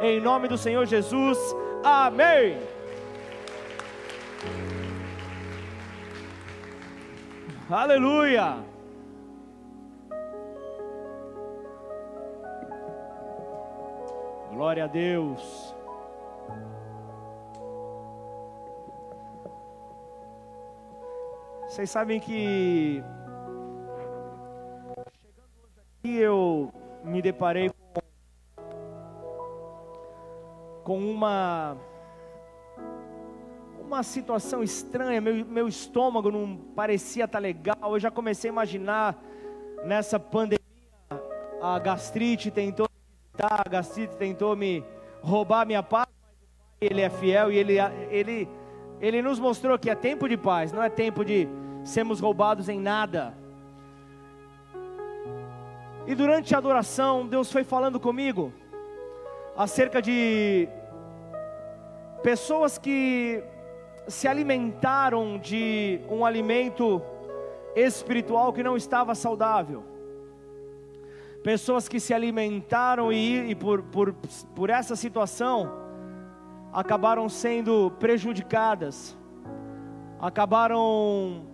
em nome do Senhor Jesus. Amém. Aleluia. Glória a Deus. Vocês sabem que eu me deparei com, uma uma situação estranha, meu, meu estômago não parecia estar legal, eu já comecei a imaginar nessa pandemia, a gastrite tentou visitar, a gastrite tentou me roubar minha paz, ele é fiel e ele, ele, ele nos mostrou que é tempo de paz, não é tempo de sermos roubados em nada. E durante a adoração, Deus foi falando comigo acerca de pessoas que se alimentaram de um alimento espiritual que não estava saudável. Pessoas que se alimentaram e, e por, por, por essa situação acabaram sendo prejudicadas, acabaram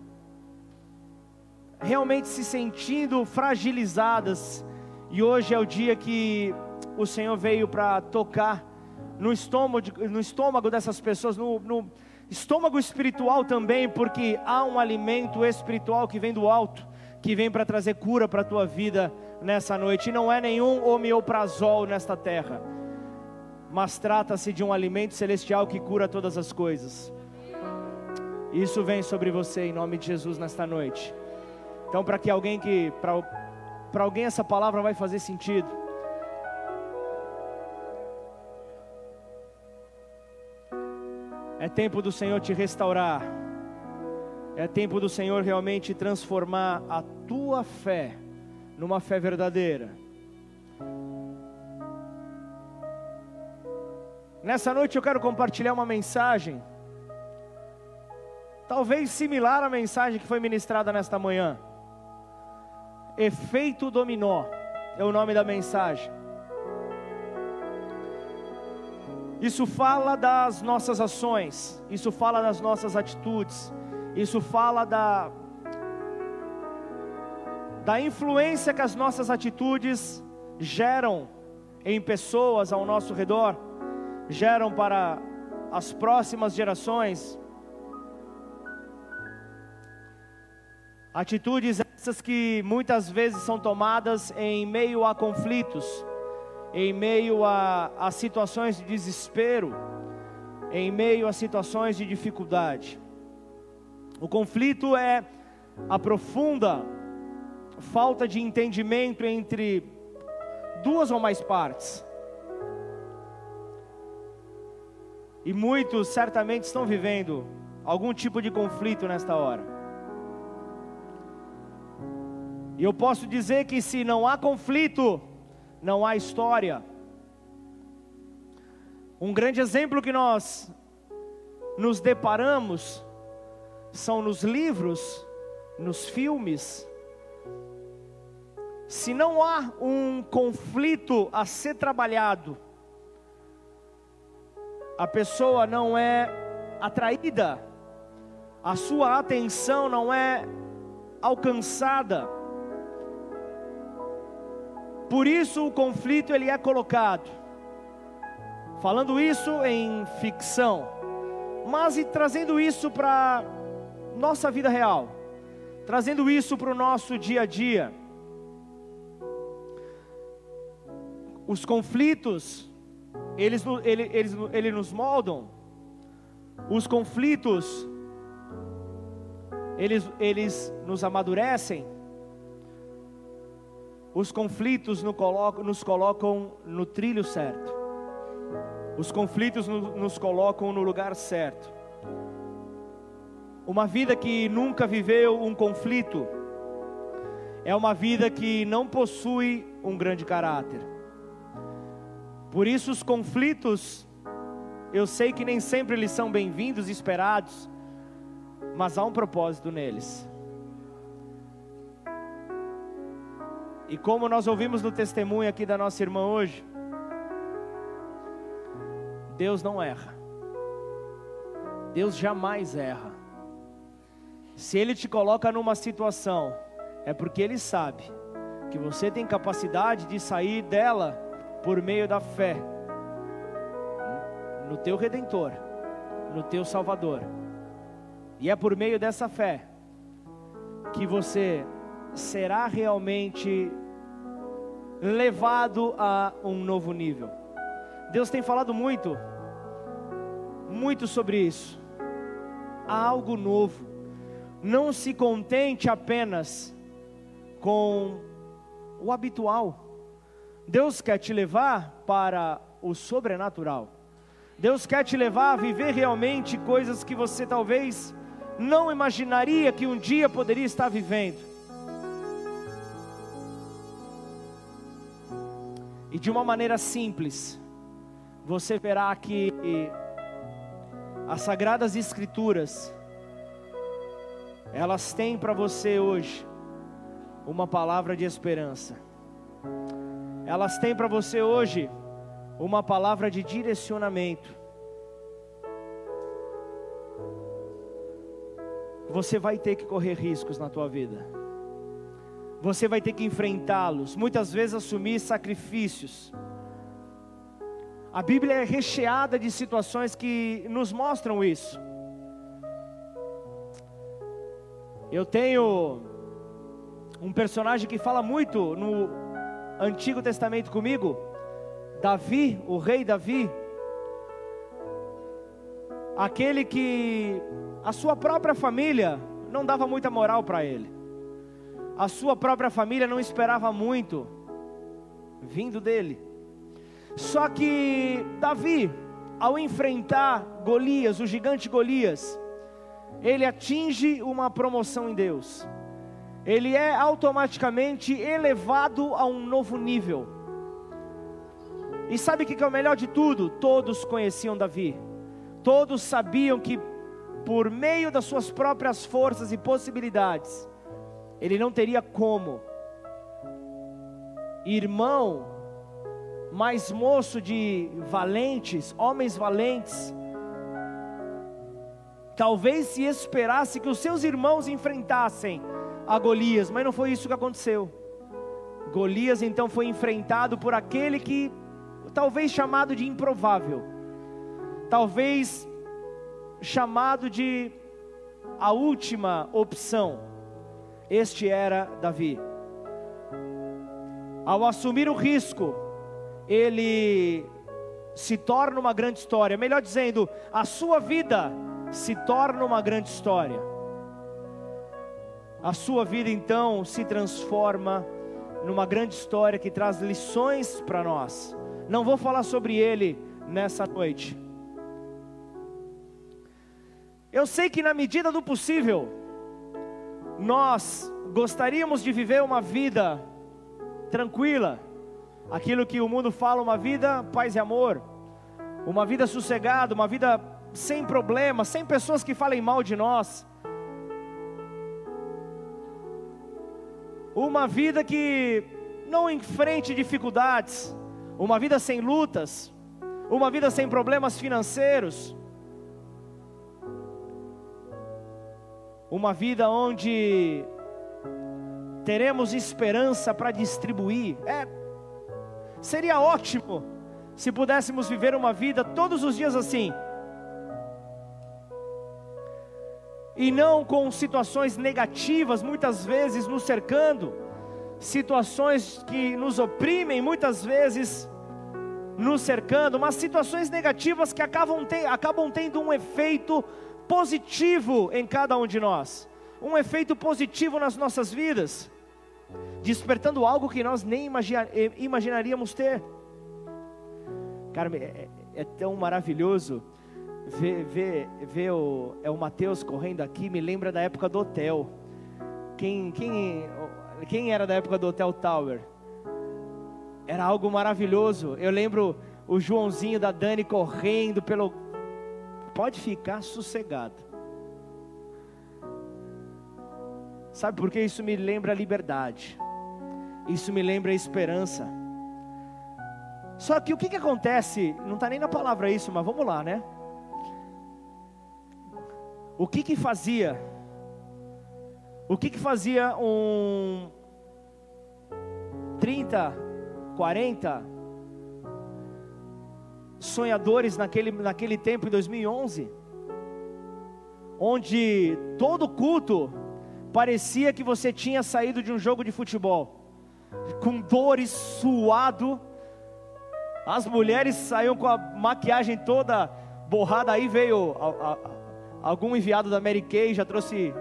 realmente se sentindo fragilizadas. E hoje é o dia que o Senhor veio para tocar no estômago, no estômago dessas pessoas, no, no estômago espiritual também, porque há um alimento espiritual que vem do alto, que vem para trazer cura para a tua vida nessa noite. E não é nenhum homeoprazol nesta terra, mas trata-se de um alimento celestial que cura todas as coisas. Isso vem sobre você em nome de Jesus nesta noite. Então, para que alguém que para alguém essa palavra vai fazer sentido. É tempo do Senhor te restaurar. É tempo do Senhor realmente transformar a tua fé numa fé verdadeira. Nessa noite eu quero compartilhar uma mensagem, talvez similar à mensagem que foi ministrada nesta manhã. Efeito dominó é o nome da mensagem. Isso fala das nossas ações, isso fala das nossas atitudes, isso fala da da influência que as nossas atitudes geram em pessoas ao nosso redor, geram para as próximas gerações. Atitudes essas que muitas vezes são tomadas em meio a conflitos, em meio a, a situações de desespero, em meio a situações de dificuldade. O conflito é a profunda falta de entendimento entre duas ou mais partes. E muitos certamente estão vivendo algum tipo de conflito nesta hora. E eu posso dizer que se não há conflito, não há história. Um grande exemplo que nós nos deparamos são nos livros, nos filmes. Se não há um conflito a ser trabalhado, a pessoa não é atraída, a sua atenção não é alcançada. Por isso o conflito ele é colocado. Falando isso em ficção, mas e trazendo isso para nossa vida real, trazendo isso para o nosso dia a dia. Os conflitos, eles, ele, eles, eles nos moldam. Os conflitos, eles, eles nos amadurecem. Os conflitos nos colocam no trilho certo. Os conflitos nos colocam no lugar certo. Uma vida que nunca viveu um conflito é uma vida que não possui um grande caráter. Por isso os conflitos, eu sei que nem sempre eles são bem-vindos esperados, mas há um propósito neles. E como nós ouvimos no testemunho aqui da nossa irmã hoje, Deus não erra. Deus jamais erra. Se Ele te coloca numa situação, é porque Ele sabe que você tem capacidade de sair dela por meio da fé no teu Redentor, no teu Salvador. E é por meio dessa fé que você será realmente levado a um novo nível. Deus tem falado muito, muito sobre isso. Há algo novo. Não se contente apenas com o habitual. Deus quer te levar para o sobrenatural. Deus quer te levar a viver realmente coisas que você talvez não imaginaria que um dia poderia estar vivendo. E de uma maneira simples, você verá que as sagradas escrituras elas têm para você hoje uma palavra de esperança. Elas têm para você hoje uma palavra de direcionamento. Você vai ter que correr riscos na tua vida. Você vai ter que enfrentá-los, muitas vezes assumir sacrifícios. A Bíblia é recheada de situações que nos mostram isso. Eu tenho um personagem que fala muito no Antigo Testamento comigo, Davi, o rei Davi, aquele que a sua própria família não dava muita moral para ele, a sua própria família não esperava muito vindo dele. Só que Davi, ao enfrentar Golias, o gigante Golias, ele atinge uma promoção em Deus. Ele é automaticamente elevado a um novo nível. E sabe o que é o melhor de tudo? Todos conheciam Davi. Todos sabiam que por meio das suas próprias forças e possibilidades, ele não teria como. Irmão mais moço de valentes, homens valentes, talvez se esperasse que os seus irmãos enfrentassem a Golias, mas não foi isso que aconteceu. Golias então foi enfrentado por aquele que talvez chamado de improvável, talvez chamado de a última opção. Este era Davi. Ao assumir o risco, ele se torna uma grande história. Melhor dizendo, a sua vida se torna uma grande história. A sua vida então se transforma numa grande história que traz lições para nós. Não vou falar sobre ele nessa noite. Eu sei que na medida do possível, nós gostaríamos de viver uma vida tranquila, aquilo que o mundo fala, uma vida paz e amor, uma vida sossegada, uma vida sem problemas, sem pessoas que falem mal de nós. Uma vida que não enfrente dificuldades, uma vida sem lutas, uma vida sem problemas financeiros, uma vida onde teremos esperança para distribuir. É, seria ótimo se pudéssemos viver uma vida todos os dias assim. E não com situações negativas, muitas vezes nos cercando, situações que nos oprimem, muitas vezes nos cercando, mas situações negativas que acabam, te, acabam tendo um efeito positivo em cada um de nós, um efeito positivo nas nossas vidas despertando algo que nós nem imaginaríamos ter. Cara, é, é, é tão maravilhoso ver, ver, ver o, é o Mateus correndo aqui, me lembra da época do hotel. Quem, quem, quem era da época do Hotel Tower? Era algo maravilhoso. Eu lembro o Joãozinho da Dani correndo pelo. Pode ficar sossegado. Sabe por que isso me lembra a liberdade? Isso me lembra a esperança. Só que o que, que acontece, não está nem na palavra isso, mas vamos lá, né? O que que fazia? O que que fazia um 30, 40 sonhadores naquele, naquele tempo em 2011? Onde todo culto parecia que você tinha saído de um jogo de futebol, com dores, suado, as mulheres saíam com a maquiagem toda borrada, aí veio a, a, algum enviado da Mary Kay, já trouxe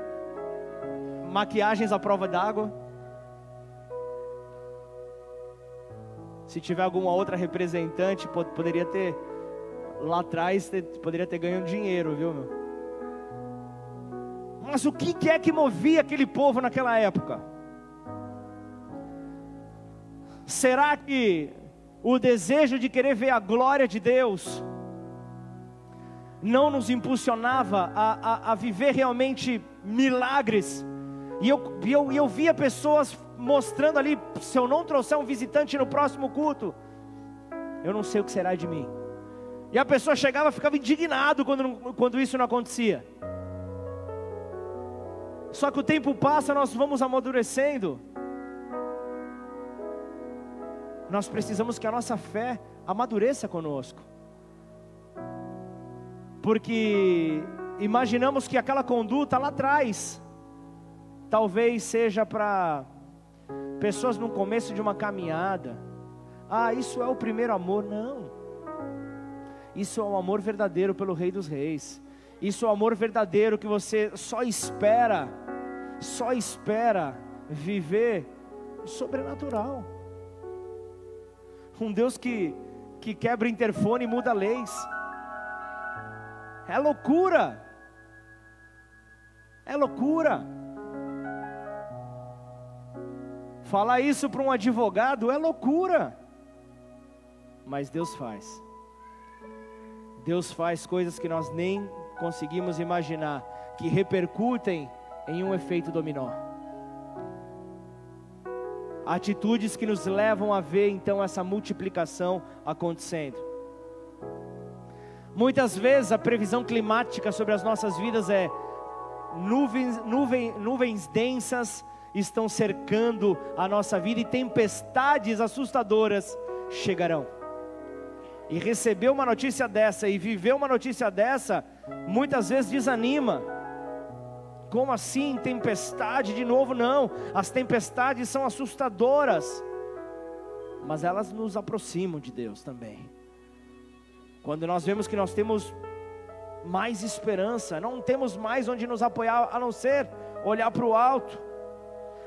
maquiagens à prova d'água. Se tiver alguma outra representante, poderia ter lá atrás, poderia ter ganho dinheiro, viu, meu? Mas o que é que movia aquele povo naquela época? Será que o desejo de querer ver a glória de Deus não nos impulsionava a, a, a viver realmente milagres? E eu, eu, eu via pessoas mostrando ali: se eu não trouxer um visitante no próximo culto, eu não sei o que será de mim. E a pessoa chegava ficava indignado quando, quando isso não acontecia. Só que o tempo passa, nós vamos amadurecendo. Nós precisamos que a nossa fé amadureça conosco. Porque imaginamos que aquela conduta lá atrás, talvez seja para pessoas no começo de uma caminhada. Ah, isso é o primeiro amor. Não. Isso é o amor verdadeiro pelo Rei dos Reis. Isso é o amor verdadeiro que você só espera só espera viver sobrenatural. Um Deus que, que quebra interfone e muda leis. É loucura. É loucura. Falar isso para um advogado é loucura. Mas Deus faz. Deus faz coisas que nós nem conseguimos imaginar, que repercutem em um efeito dominó. Atitudes que nos levam a ver então essa multiplicação acontecendo. Muitas vezes a previsão climática sobre as nossas vidas é nuvens, nuvens densas estão cercando a nossa vida e tempestades assustadoras chegarão. E receber uma notícia dessa e viver uma notícia dessa, muitas vezes desanima como assim tempestade de novo? Não, as tempestades são assustadoras, mas elas nos aproximam de Deus também. Quando nós vemos que nós temos mais esperança, não temos mais onde nos apoiar a não ser olhar para o alto.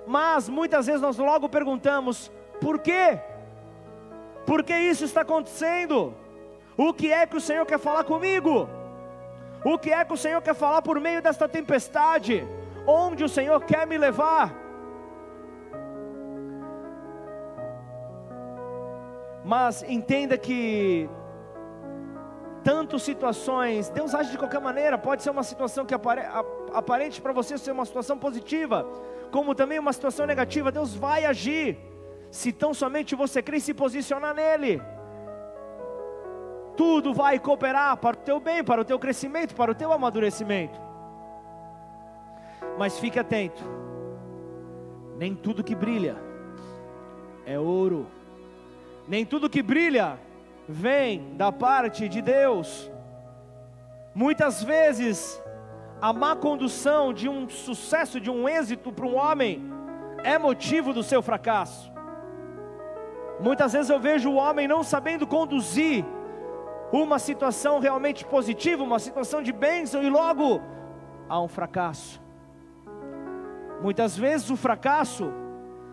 Mas muitas vezes nós logo perguntamos: por quê? Por que isso está acontecendo? O que é que o Senhor quer falar comigo? O que é que o Senhor quer falar por meio desta tempestade? Onde o Senhor quer me levar? Mas entenda que tantas situações, Deus age de qualquer maneira, pode ser uma situação que apare, aparente para você ser uma situação positiva, como também uma situação negativa, Deus vai agir, se tão somente você crer e se posicionar nele tudo vai cooperar para o teu bem, para o teu crescimento, para o teu amadurecimento. Mas fique atento, nem tudo que brilha é ouro, nem tudo que brilha vem da parte de Deus. Muitas vezes, a má condução de um sucesso, de um êxito para um homem, é motivo do seu fracasso. Muitas vezes eu vejo o homem não sabendo conduzir uma situação realmente positiva, uma situação de bênção, e logo há um fracasso. Muitas vezes o fracasso,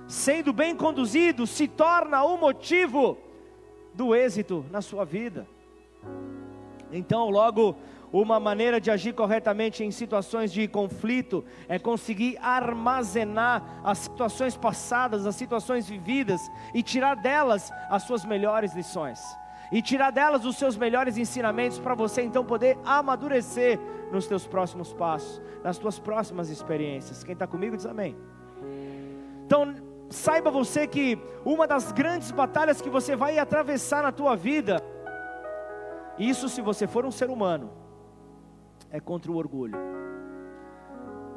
sendo bem conduzido, se torna o motivo do êxito na sua vida. Então, logo, uma maneira de agir corretamente em situações de conflito é conseguir armazenar as situações passadas, as situações vividas e tirar delas as suas melhores lições e tirar delas os seus melhores ensinamentos para você então poder amadurecer nos teus próximos passos, nas tuas próximas experiências. Quem está comigo diz amém. Então, saiba você que uma das grandes batalhas que você vai atravessar na tua vida, isso se você for um ser humano, é contra o orgulho.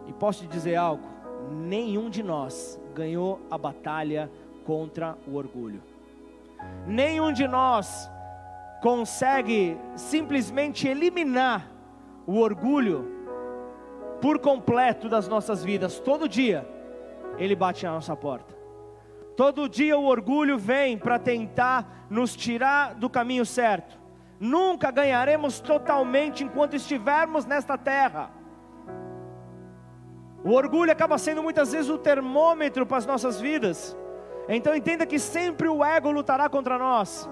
E posso te dizer algo: nenhum de nós ganhou a batalha contra o orgulho. Nenhum de nós consegue simplesmente eliminar o orgulho por completo das nossas vidas. Todo dia ele bate na nossa porta. Todo dia o orgulho vem para tentar nos tirar do caminho certo. Nunca ganharemos totalmente enquanto estivermos nesta terra. O orgulho acaba sendo muitas vezes o termômetro para as nossas vidas. Então entenda que sempre o ego lutará contra nós.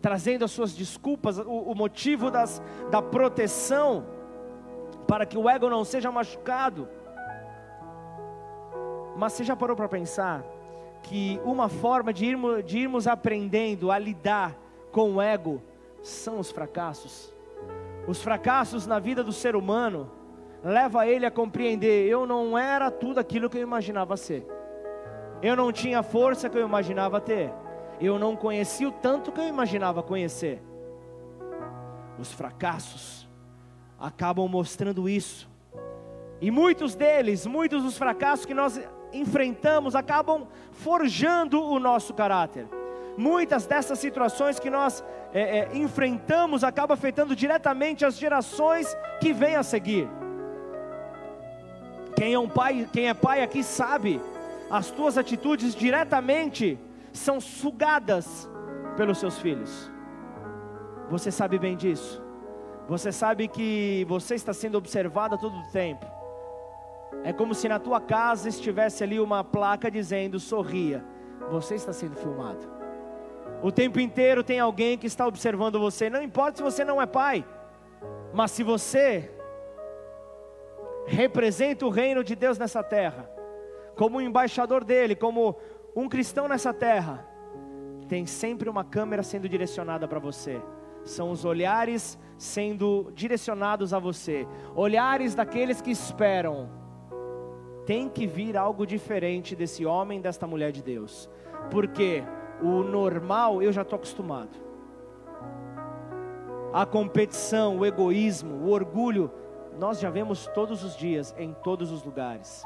Trazendo as suas desculpas, o, o motivo das, da proteção, para que o ego não seja machucado. Mas você já parou para pensar que uma forma de irmos, de irmos aprendendo a lidar com o ego são os fracassos? Os fracassos na vida do ser humano leva ele a compreender: eu não era tudo aquilo que eu imaginava ser. Eu não tinha a força que eu imaginava ter. Eu não conhecia o tanto que eu imaginava conhecer. Os fracassos acabam mostrando isso. E muitos deles, muitos dos fracassos que nós enfrentamos, acabam forjando o nosso caráter. Muitas dessas situações que nós é, é, enfrentamos acabam afetando diretamente as gerações que vêm a seguir. Quem é um pai, quem é pai aqui sabe, as tuas atitudes diretamente são sugadas pelos seus filhos. Você sabe bem disso. Você sabe que você está sendo observado a todo o tempo. É como se na tua casa estivesse ali uma placa dizendo: sorria, você está sendo filmado. O tempo inteiro tem alguém que está observando você. Não importa se você não é pai, mas se você representa o reino de Deus nessa terra, como um embaixador dele, como um cristão nessa terra, tem sempre uma câmera sendo direcionada para você. São os olhares sendo direcionados a você, olhares daqueles que esperam. Tem que vir algo diferente desse homem, desta mulher de Deus, porque o normal eu já estou acostumado. A competição, o egoísmo, o orgulho, nós já vemos todos os dias, em todos os lugares.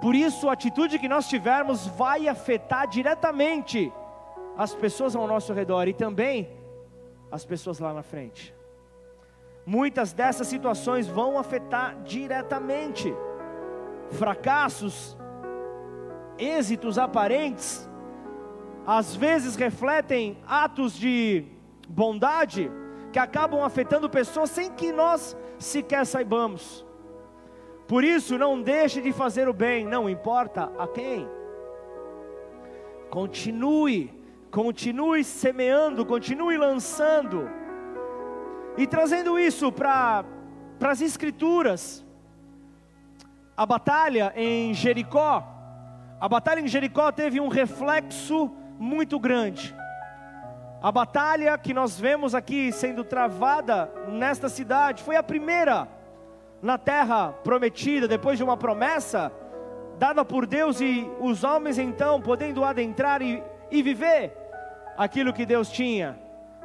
Por isso, a atitude que nós tivermos vai afetar diretamente as pessoas ao nosso redor e também as pessoas lá na frente. Muitas dessas situações vão afetar diretamente fracassos, êxitos aparentes, às vezes refletem atos de bondade que acabam afetando pessoas sem que nós sequer saibamos. Por isso, não deixe de fazer o bem, não importa a quem. Continue, continue semeando, continue lançando e trazendo isso para as Escrituras. A batalha em Jericó, a batalha em Jericó teve um reflexo muito grande. A batalha que nós vemos aqui sendo travada nesta cidade foi a primeira na terra prometida, depois de uma promessa dada por Deus e os homens então podendo adentrar e, e viver aquilo que Deus tinha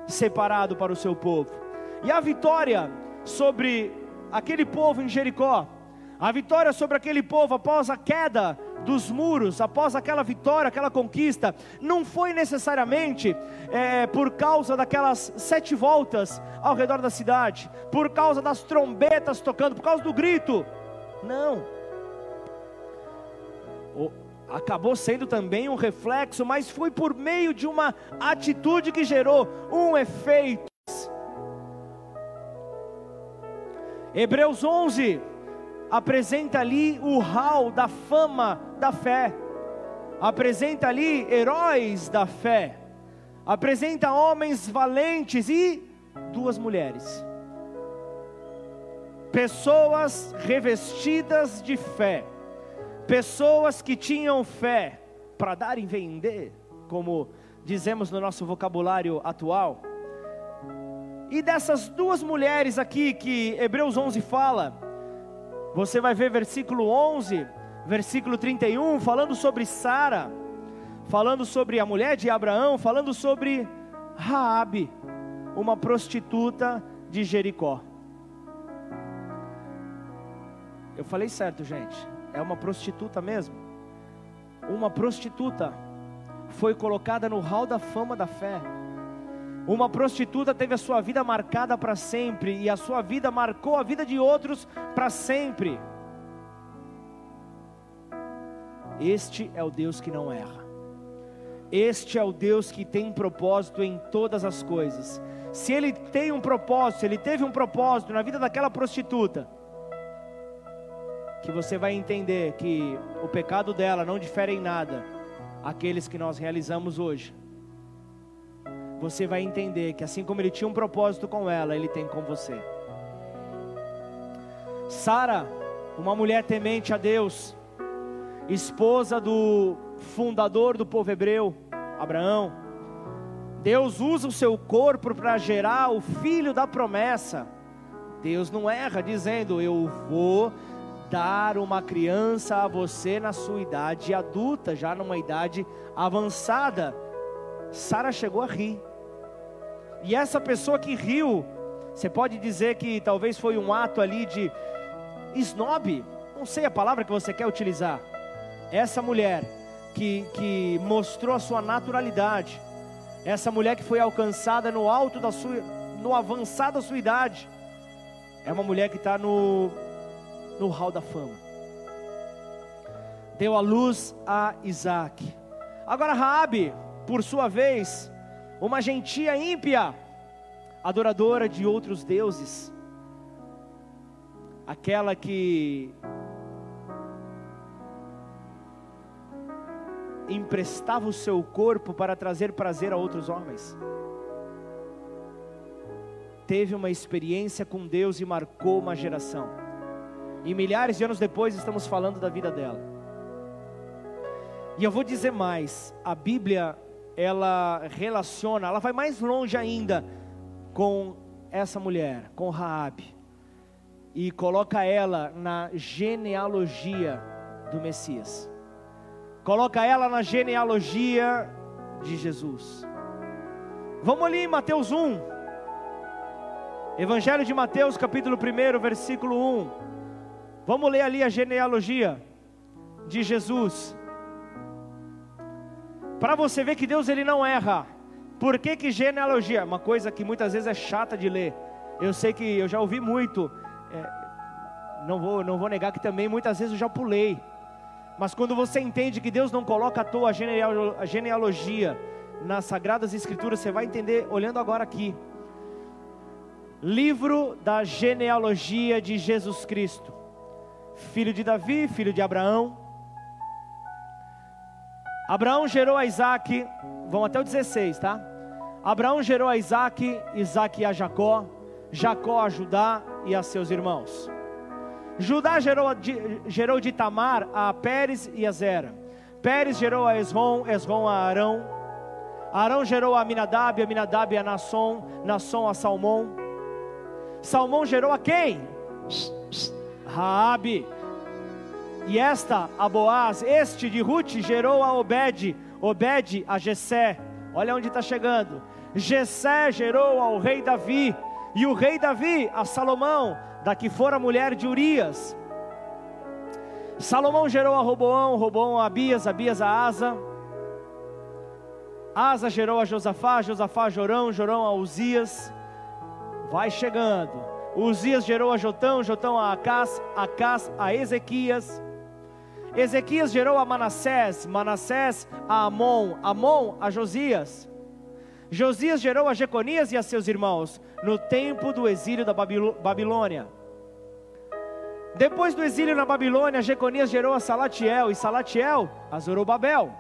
separado para o seu povo. E a vitória sobre aquele povo em Jericó, a vitória sobre aquele povo após a queda dos muros, após aquela vitória, aquela conquista, não foi necessariamente é, por causa daquelas sete voltas ao redor da cidade, por causa das trombetas tocando, por causa do grito. Não. O, acabou sendo também um reflexo, mas foi por meio de uma atitude que gerou um efeito. Hebreus 11 apresenta ali o hall da fama da fé, apresenta ali heróis da fé, apresenta homens valentes e duas mulheres, pessoas revestidas de fé, pessoas que tinham fé para dar e vender, como dizemos no nosso vocabulário atual. E dessas duas mulheres aqui que Hebreus 11 fala, Você vai ver versículo 11, versículo 31, falando sobre Sara, falando sobre a mulher de Abraão, falando sobre Raabe, uma prostituta de Jericó. Eu falei certo, gente. É uma prostituta mesmo. Uma prostituta foi colocada no hall da fama da fé. Uma prostituta teve a sua vida marcada para sempre e a sua vida marcou a vida de outros para sempre. Este é o Deus que não erra. Este é o Deus que tem propósito em todas as coisas. Se ele tem um propósito, se ele teve um propósito na vida daquela prostituta, que você vai entender que o pecado dela não difere em nada aqueles que nós realizamos hoje você vai entender que assim como ele tinha um propósito com ela, ele tem com você. Sara, uma mulher temente a Deus, esposa do fundador do povo hebreu, Abraão. Deus usa o seu corpo para gerar o filho da promessa. Deus não erra dizendo: Eu vou dar uma criança a você na sua idade adulta, já numa idade avançada. Sara chegou a rir. E essa pessoa que riu, você pode dizer que talvez foi um ato ali de snob, não sei a palavra que você quer utilizar. Essa mulher que, que mostrou a sua naturalidade, essa mulher que foi alcançada no alto da sua, no avançado da sua idade, é uma mulher que está no, no hall da fama. Deu a luz a Isaac. Agora Raabe, por sua vez, uma gentia ímpia, adoradora de outros deuses, aquela que emprestava o seu corpo para trazer prazer a outros homens. Teve uma experiência com Deus e marcou uma geração. E milhares de anos depois estamos falando da vida dela. E eu vou dizer mais: a Bíblia ela relaciona, ela vai mais longe ainda com essa mulher, com Raabe, e coloca ela na genealogia do Messias. Coloca ela na genealogia de Jesus. Vamos ali em Mateus 1. Evangelho de Mateus, capítulo 1, versículo 1. Vamos ler ali a genealogia de Jesus para você ver que Deus ele não erra. Por que, que genealogia? Uma coisa que muitas vezes é chata de ler. Eu sei que eu já ouvi muito. É, não, vou, não vou negar que também muitas vezes eu já pulei. Mas quando você entende que Deus não coloca à toa a genealogia nas Sagradas Escrituras, você vai entender olhando agora aqui. Livro da genealogia de Jesus Cristo, filho de Davi, filho de Abraão, Abraão gerou a Isaac, vão até o 16, tá? Abraão gerou a Isaac, Isaac a Jacó, Jacó a Judá e a seus irmãos. Judá gerou, gerou de Tamar a Pérez e a Zera. Pérez gerou a Esrom, Esrom a Arão. Arão gerou a Aminadab, Aminadab a Nasson, Nasson a Salmão. Salmão gerou a quem? Raabe. E esta a Boaz, este de Ruth, gerou a Obed, Obed a Jessé. Olha onde está chegando. Jessé gerou ao rei Davi, e o rei Davi a Salomão, da que fora mulher de Urias. Salomão gerou a Roboão, Roboão a Abias, Abias a Asa. Asa gerou a Josafá, Josafá a Jorão, Jorão a Uzias. Vai chegando. Uzias gerou a Jotão, Jotão a Acás, Acás a Ezequias. Ezequias gerou a Manassés, Manassés a Amon, Amon a Josias. Josias gerou a Jeconias e a seus irmãos, no tempo do exílio da Babilônia. Depois do exílio na Babilônia, Jeconias gerou a Salatiel, e Salatiel a Zorobabel.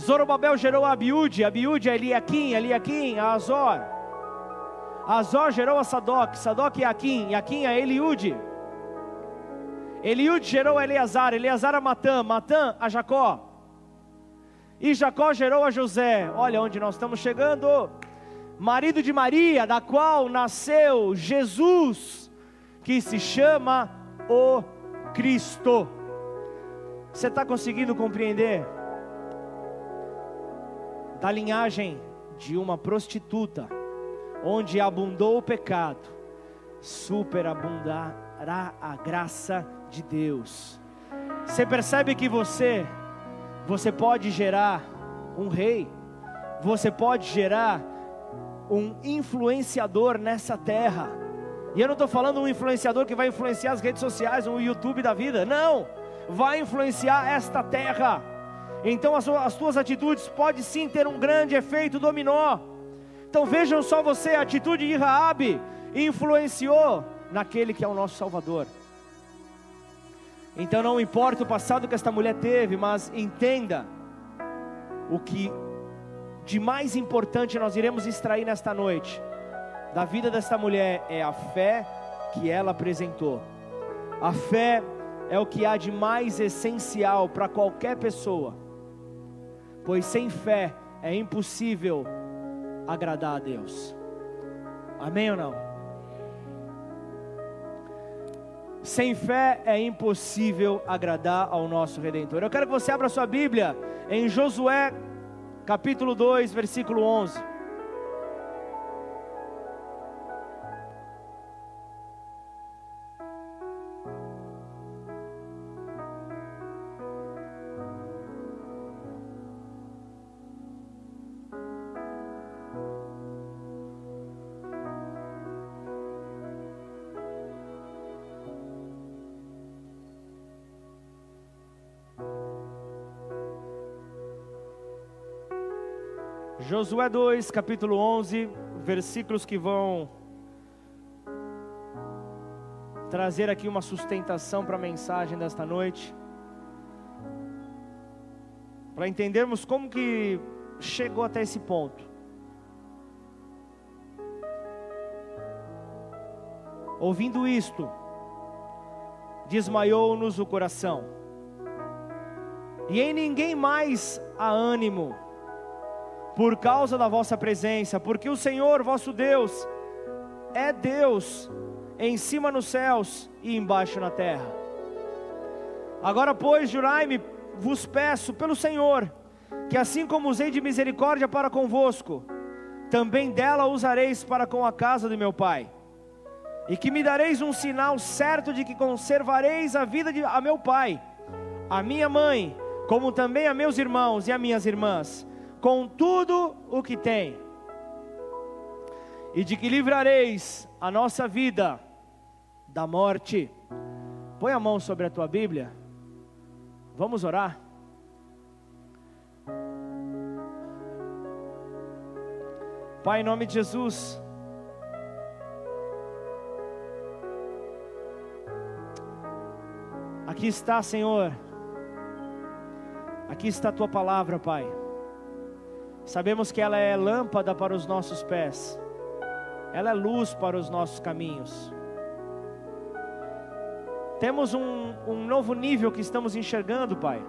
Zorobabel gerou a Abiúde, Abiúde a Eliakim, Eliakim a Azor. Azor gerou a Sadoc, Sadoc a Aquim, e Aquim a Eliúde. Eliúde gerou a Eleazar, Eleazar a Matã, Matã a Jacó. E Jacó gerou a José. Olha onde nós estamos chegando. Marido de Maria, da qual nasceu Jesus, que se chama o Cristo. Você está conseguindo compreender? Da linhagem de uma prostituta, onde abundou o pecado, superabundará a graça de Deus. Você percebe que você, você pode gerar um rei, você pode gerar um influenciador nessa terra. E eu não estou falando um influenciador que vai influenciar as redes sociais, o YouTube da vida, não, vai influenciar esta terra. Então as, as tuas atitudes podem sim ter um grande efeito dominó. Então vejam só você, a atitude de Raabe influenciou naquele que é o nosso Salvador. Então não importa o passado que esta mulher teve, mas entenda o que de mais importante nós iremos extrair nesta noite da vida desta mulher é a fé que ela apresentou. A fé é o que há de mais essencial para qualquer pessoa, pois sem fé é impossível agradar a Deus. Amém ou não? Sem fé é impossível agradar ao nosso Redentor. Eu quero que você abra sua Bíblia em Josué capítulo 2, versículo 11. Josué 2, capítulo 11, versículos que vão trazer aqui uma sustentação para a mensagem desta noite. Para entendermos como que chegou até esse ponto. Ouvindo isto, desmaiou-nos o coração, e em ninguém mais há ânimo por causa da vossa presença, porque o Senhor vosso Deus é Deus em cima nos céus e embaixo na terra. Agora, pois, jurai-me, vos peço pelo Senhor, que assim como usei de misericórdia para convosco, também dela usareis para com a casa de meu pai, e que me dareis um sinal certo de que conservareis a vida de a meu pai, a minha mãe, como também a meus irmãos e a minhas irmãs com tudo o que tem, e de que livrareis a nossa vida da morte. Põe a mão sobre a tua Bíblia, vamos orar. Pai, em nome de Jesus, aqui está, Senhor, aqui está a tua palavra, Pai. Sabemos que ela é lâmpada para os nossos pés, ela é luz para os nossos caminhos. Temos um, um novo nível que estamos enxergando, Pai.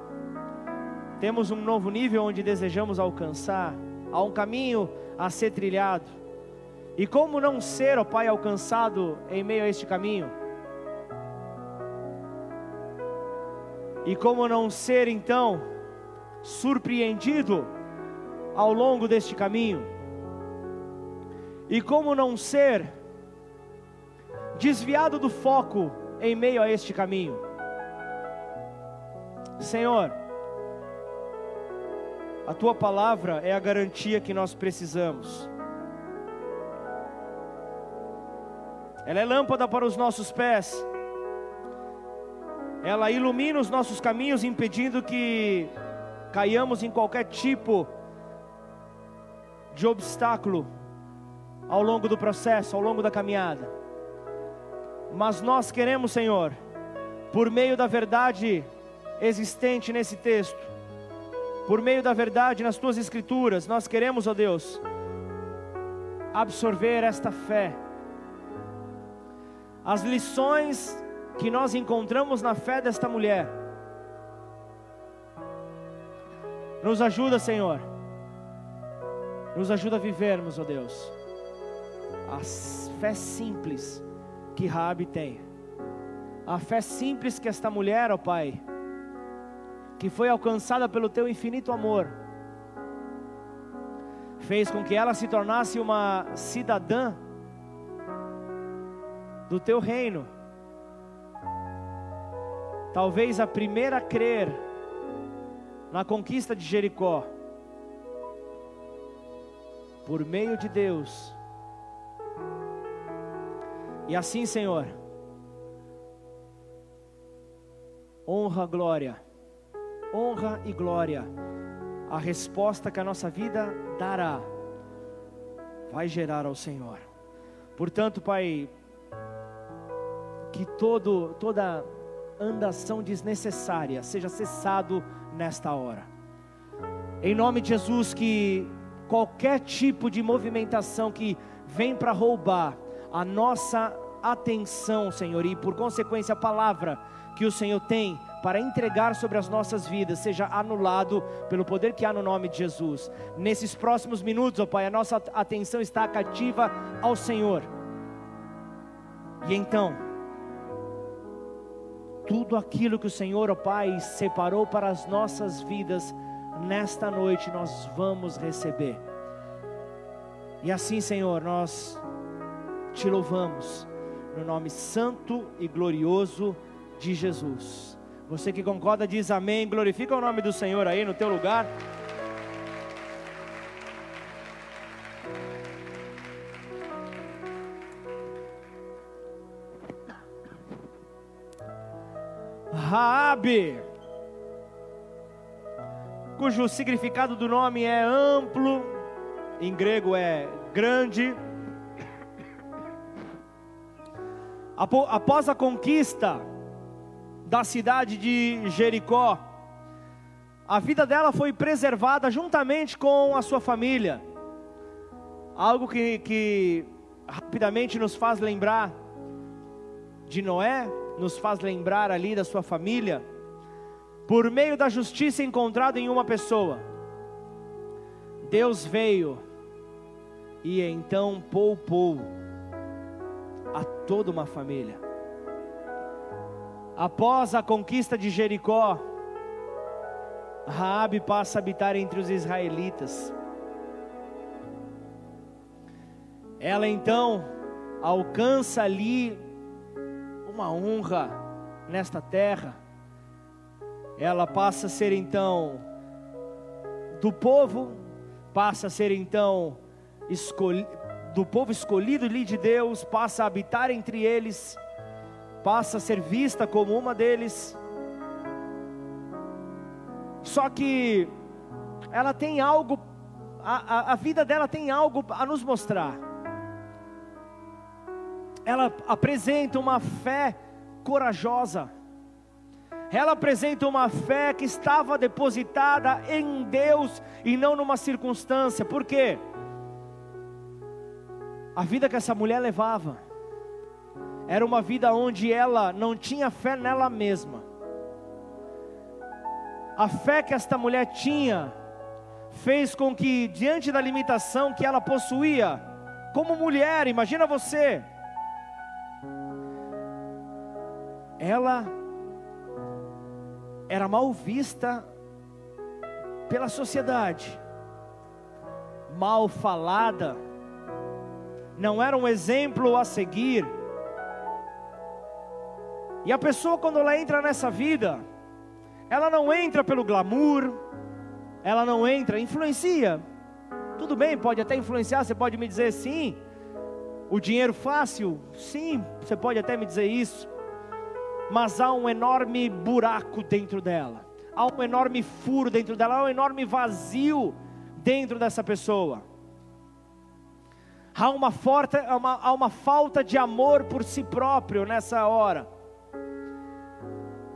Temos um novo nível onde desejamos alcançar. Há um caminho a ser trilhado. E como não ser, ó Pai, alcançado em meio a este caminho? E como não ser então surpreendido ao longo deste caminho. E como não ser desviado do foco em meio a este caminho. Senhor, a tua palavra é a garantia que nós precisamos. Ela é lâmpada para os nossos pés. Ela ilumina os nossos caminhos, impedindo que caiamos em qualquer tipo de de obstáculo ao longo do processo, ao longo da caminhada. Mas nós queremos, Senhor, por meio da verdade existente nesse texto, por meio da verdade nas tuas escrituras, nós queremos, ó Deus, absorver esta fé. As lições que nós encontramos na fé desta mulher. Nos ajuda, Senhor nos ajuda a vivermos, ó a fé simples que Raabe tem. A fé simples que esta mulher, ó Pai, que foi alcançada pelo teu infinito amor, fez com que ela se tornasse uma cidadã do teu reino. Talvez a primeira a crer na conquista de Jericó, por meio de Deus. E assim, Senhor, honra, glória, honra e glória, a resposta que a nossa vida dará, vai gerar ao Senhor. Portanto, Pai, que todo, toda andação desnecessária seja cessado nesta hora. Em nome de Jesus, que qualquer tipo de movimentação que vem para roubar a nossa atenção, Senhor, e por consequência a palavra que o Senhor tem para entregar sobre as nossas vidas seja anulado pelo poder que há no nome de Jesus. Nesses próximos minutos, ó Pai, a nossa atenção está cativa ao Senhor. E então, tudo aquilo que o Senhor, ó Pai, separou para as nossas vidas, nesta noite nós vamos receber. E assim, Senhor, nós te louvamos, no nome santo e glorioso de Jesus. Você que concorda diz amém, glorifica o nome do Senhor aí no teu lugar. Raabe, cujo significado do nome é amplo, em grego é grande. Após a conquista da cidade de Jericó, a vida dela foi preservada juntamente com a sua família. Algo que, que rapidamente nos faz lembrar de Noé, nos faz lembrar ali da sua família, por meio da justiça encontrada em uma pessoa, Deus veio e então poupou a toda uma família. Após a conquista de Jericó, Raabe passa a habitar entre os israelitas. Ela então alcança ali uma honra nesta terra. Ela passa a ser então do povo, passa a ser então do povo escolhido de Deus, passa a habitar entre eles, passa a ser vista como uma deles. Só que ela tem algo, a, a, a vida dela tem algo a nos mostrar ela apresenta uma fé corajosa. Ela apresenta uma fé que estava depositada em Deus e não numa circunstância. Por quê? A vida que essa mulher levava era uma vida onde ela não tinha fé nela mesma. A fé que esta mulher tinha fez com que, diante da limitação que ela possuía, como mulher, imagina você, ela era mal vista pela sociedade, mal falada, não era um exemplo a seguir. E a pessoa, quando ela entra nessa vida, ela não entra pelo glamour, ela não entra, influencia. Tudo bem, pode até influenciar, você pode me dizer sim. O dinheiro fácil, sim, você pode até me dizer isso mas há um enorme buraco dentro dela, há um enorme furo dentro dela, há um enorme vazio dentro dessa pessoa. Há uma, forte, uma, há uma falta de amor por si próprio nessa hora,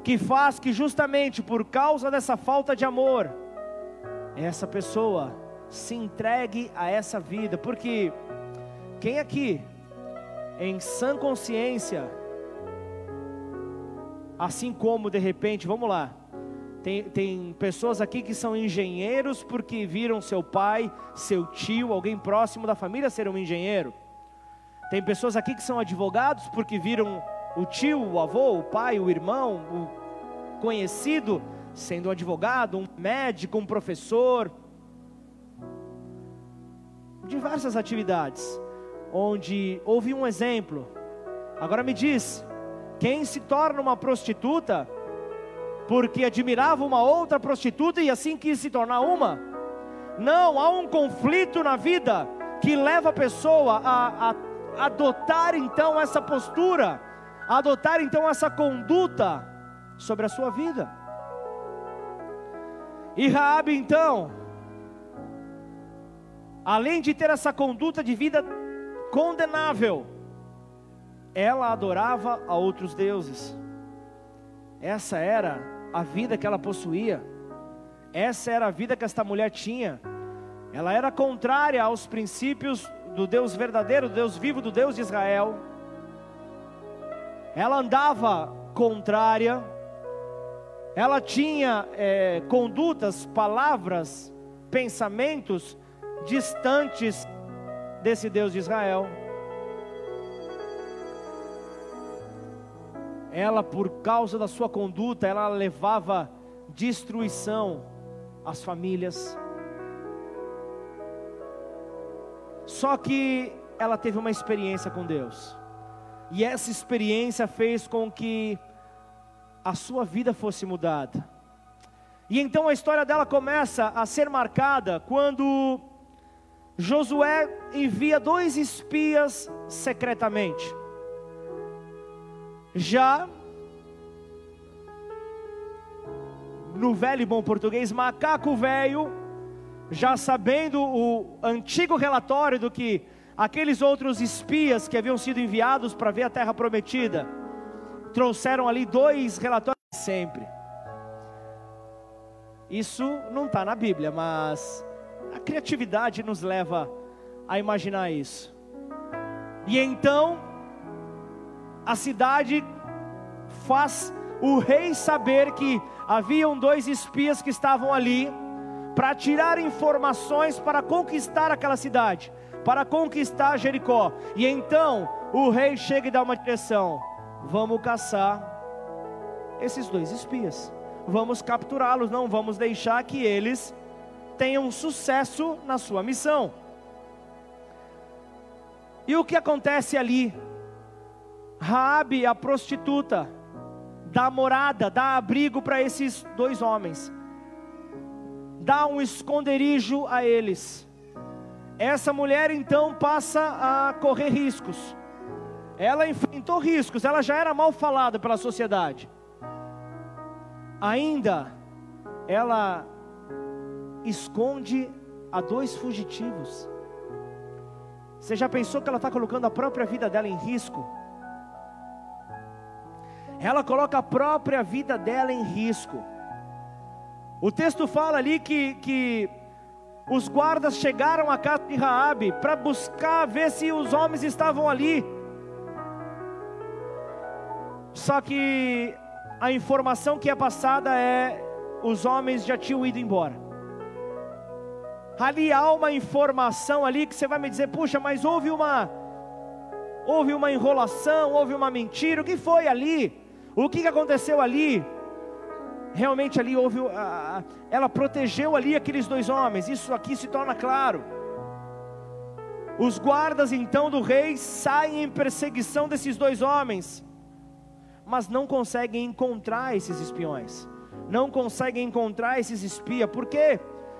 que faz que, justamente por causa dessa falta de amor, essa pessoa se entregue a essa vida, porque quem aqui, em sã consciência, Assim como de repente, vamos lá, tem, tem pessoas aqui que são engenheiros porque viram seu pai, seu tio, alguém próximo da família ser um engenheiro. Tem pessoas aqui que são advogados porque viram o tio, o avô, o pai, o irmão, o conhecido, sendo um advogado, um médico, um professor. Diversas atividades onde houve um exemplo. Agora me diz, quem se torna uma prostituta porque admirava uma outra prostituta e assim quis se tornar uma? Não, há um conflito na vida que leva a pessoa a, a adotar então essa postura, a adotar então essa conduta sobre a sua vida. E Raabe então, além de ter essa conduta de vida condenável, ela adorava a outros deuses. Essa era a vida que ela possuía. Essa era a vida que esta mulher tinha. Ela era contrária aos princípios do Deus verdadeiro, do Deus vivo, do Deus de Israel. Ela andava contrária, ela tinha é, condutas, palavras, pensamentos distantes desse Deus de Israel. Ela, por causa da sua conduta, ela levava destruição às famílias. Só que ela teve uma experiência com Deus. E essa experiência fez com que a sua vida fosse mudada. E então a história dela começa a ser marcada quando Josué envia dois espias secretamente. Já no velho e bom português, macaco velho já sabendo o antigo relatório do que aqueles outros espias que haviam sido enviados para ver a terra prometida, trouxeram ali dois relatórios sempre. Isso não está na Bíblia, mas a criatividade nos leva a imaginar isso. E então, a cidade faz o rei saber que haviam dois espias que estavam ali para tirar informações para conquistar aquela cidade, para conquistar Jericó. E então o rei chega e dá uma direção: vamos caçar esses dois espias, vamos capturá-los, não vamos deixar que eles tenham sucesso na sua missão. E o que acontece ali? Raabe, a prostituta, dá morada, dá abrigo para esses dois homens dá um esconderijo a eles. Essa mulher então passa a correr riscos. Ela enfrentou riscos, ela já era mal falada pela sociedade. Ainda ela esconde a dois fugitivos. Você já pensou que ela está colocando a própria vida dela em risco? Ela coloca a própria vida dela em risco. O texto fala ali que, que os guardas chegaram à casa de Raabe para buscar ver se os homens estavam ali. Só que a informação que é passada é os homens já tinham ido embora. Ali há uma informação ali que você vai me dizer, puxa, mas houve uma houve uma enrolação, houve uma mentira. O que foi ali? O que aconteceu ali? realmente ali houve, ela protegeu ali aqueles dois homens, isso aqui se torna claro. Os guardas então do rei saem em perseguição desses dois homens, mas não conseguem encontrar esses espiões, não conseguem encontrar esses espias, porque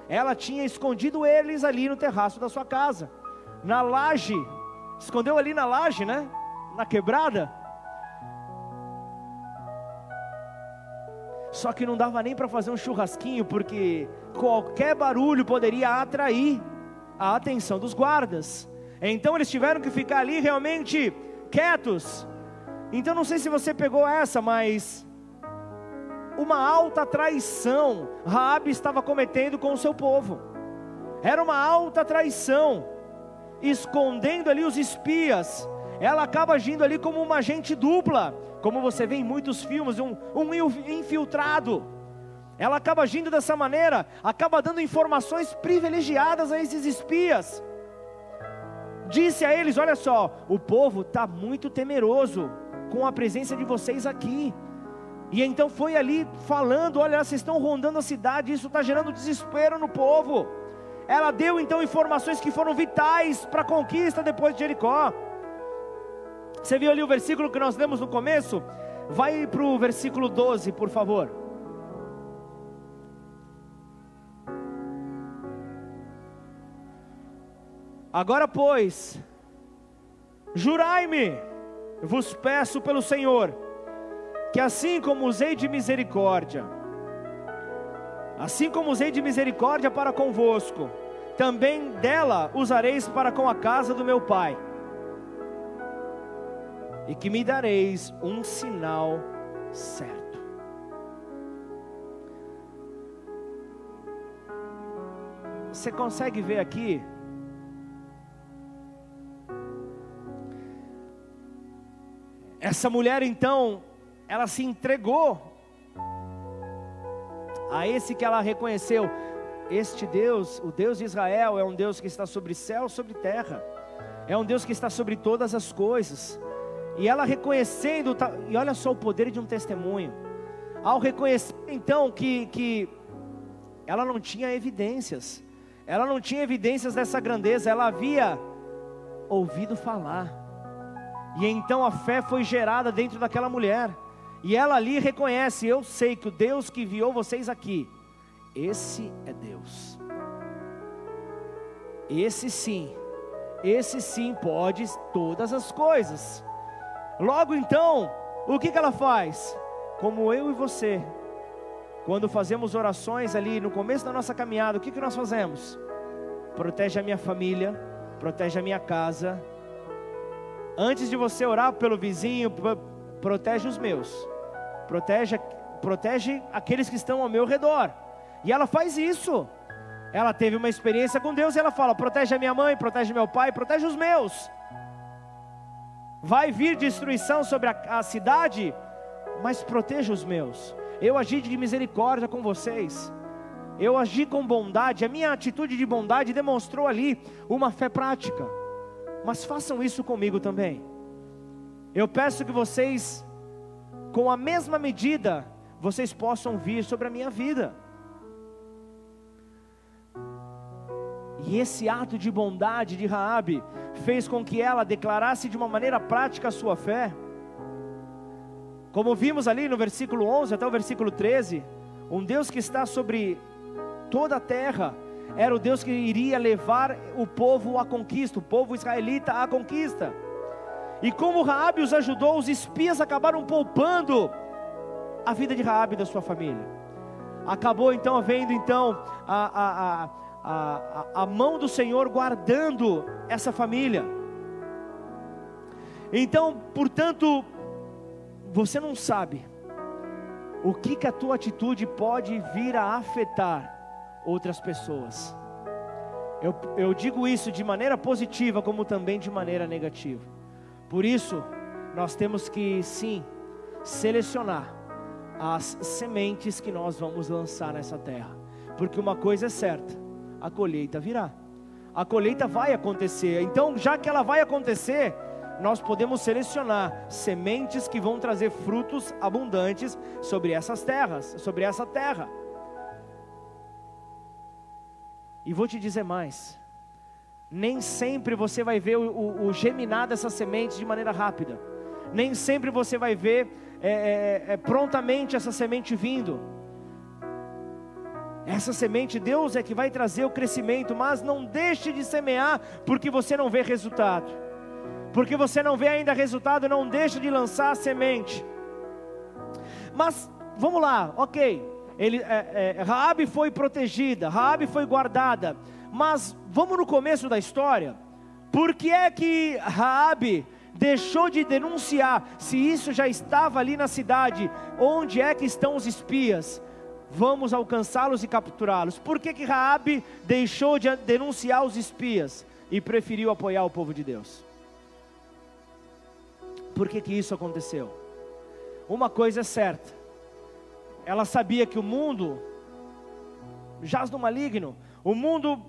ela tinha escondido eles ali no terraço da sua casa, na laje, escondeu ali na laje, né? Na quebrada Só que não dava nem para fazer um churrasquinho, porque qualquer barulho poderia atrair a atenção dos guardas. Então eles tiveram que ficar ali realmente quietos. Então não sei se você pegou essa, mas uma alta traição Raabe estava cometendo com o seu povo. Era uma alta traição, escondendo ali os espias. Ela acaba agindo ali como uma agente dupla como você vê em muitos filmes, um, um infiltrado. Ela acaba agindo dessa maneira, acaba dando informações privilegiadas a esses espias. Disse a eles: Olha só, o povo está muito temeroso, com a presença de vocês aqui. E então foi ali falando: olha, vocês estão rondando a cidade, isso está gerando desespero no povo. Ela deu então informações que foram vitais para a conquista depois de Jericó. Você viu ali o versículo que nós lemos no começo? Vai para o versículo 12, por favor. Agora, pois, jurai-me, vos peço pelo Senhor, que assim como usei de misericórdia, assim como usei de misericórdia para convosco, também dela usareis para com a casa do meu pai, e que me dareis um sinal certo. Você consegue ver aqui Essa mulher então, ela se entregou a esse que ela reconheceu. Este Deus, o Deus de Israel, é um Deus que está sobre céu, sobre terra, é um Deus que está sobre todas as coisas. E ela reconhecendo, e olha só o poder de um testemunho, ao reconhecer então que, que ela não tinha evidências, ela não tinha evidências dessa grandeza, ela havia ouvido falar. E então a fé foi gerada dentro daquela mulher. E ela ali reconhece: Eu sei que o Deus que enviou vocês aqui, esse é Deus. Esse sim, esse sim pode todas as coisas. Logo então, o que, que ela faz? Como eu e você, quando fazemos orações ali no começo da nossa caminhada, o que, que nós fazemos? Protege a minha família, protege a minha casa, Antes de você orar pelo vizinho, protege os meus. Protege, protege aqueles que estão ao meu redor. E ela faz isso. Ela teve uma experiência com Deus e ela fala: protege a minha mãe, protege meu pai, protege os meus. Vai vir destruição sobre a, a cidade, mas proteja os meus. Eu agi de misericórdia com vocês. Eu agi com bondade. A minha atitude de bondade demonstrou ali uma fé prática mas façam isso comigo também. Eu peço que vocês, com a mesma medida, vocês possam vir sobre a minha vida. E esse ato de bondade de Raabe fez com que ela declarasse de uma maneira prática a sua fé. Como vimos ali no versículo 11 até o versículo 13, um Deus que está sobre toda a terra, era o Deus que iria levar o povo à conquista, o povo israelita à conquista. E como Raabe os ajudou, os espias acabaram poupando a vida de Raabe e da sua família. Acabou então havendo então a, a, a, a, a mão do Senhor guardando essa família. Então, portanto, você não sabe o que, que a tua atitude pode vir a afetar outras pessoas. Eu, eu digo isso de maneira positiva, como também de maneira negativa. Por isso, nós temos que sim selecionar as sementes que nós vamos lançar nessa terra, porque uma coisa é certa: a colheita virá, a colheita vai acontecer. Então, já que ela vai acontecer, nós podemos selecionar sementes que vão trazer frutos abundantes sobre essas terras, sobre essa terra. E vou te dizer mais: nem sempre você vai ver o, o, o geminar dessas sementes de maneira rápida, nem sempre você vai ver é, é, é, prontamente essa semente vindo. Essa semente, Deus é que vai trazer o crescimento, mas não deixe de semear, porque você não vê resultado. Porque você não vê ainda resultado, não deixe de lançar a semente. Mas vamos lá, ok ele, é, é, Raabe foi protegida, Raabe foi guardada. Mas vamos no começo da história. Por que é que Raabe deixou de denunciar se isso já estava ali na cidade? Onde é que estão os espias? Vamos alcançá-los e capturá-los. Por que que Raabe deixou de denunciar os espias e preferiu apoiar o povo de Deus? Por que que isso aconteceu? Uma coisa é certa ela sabia que o mundo jaz no maligno, o mundo,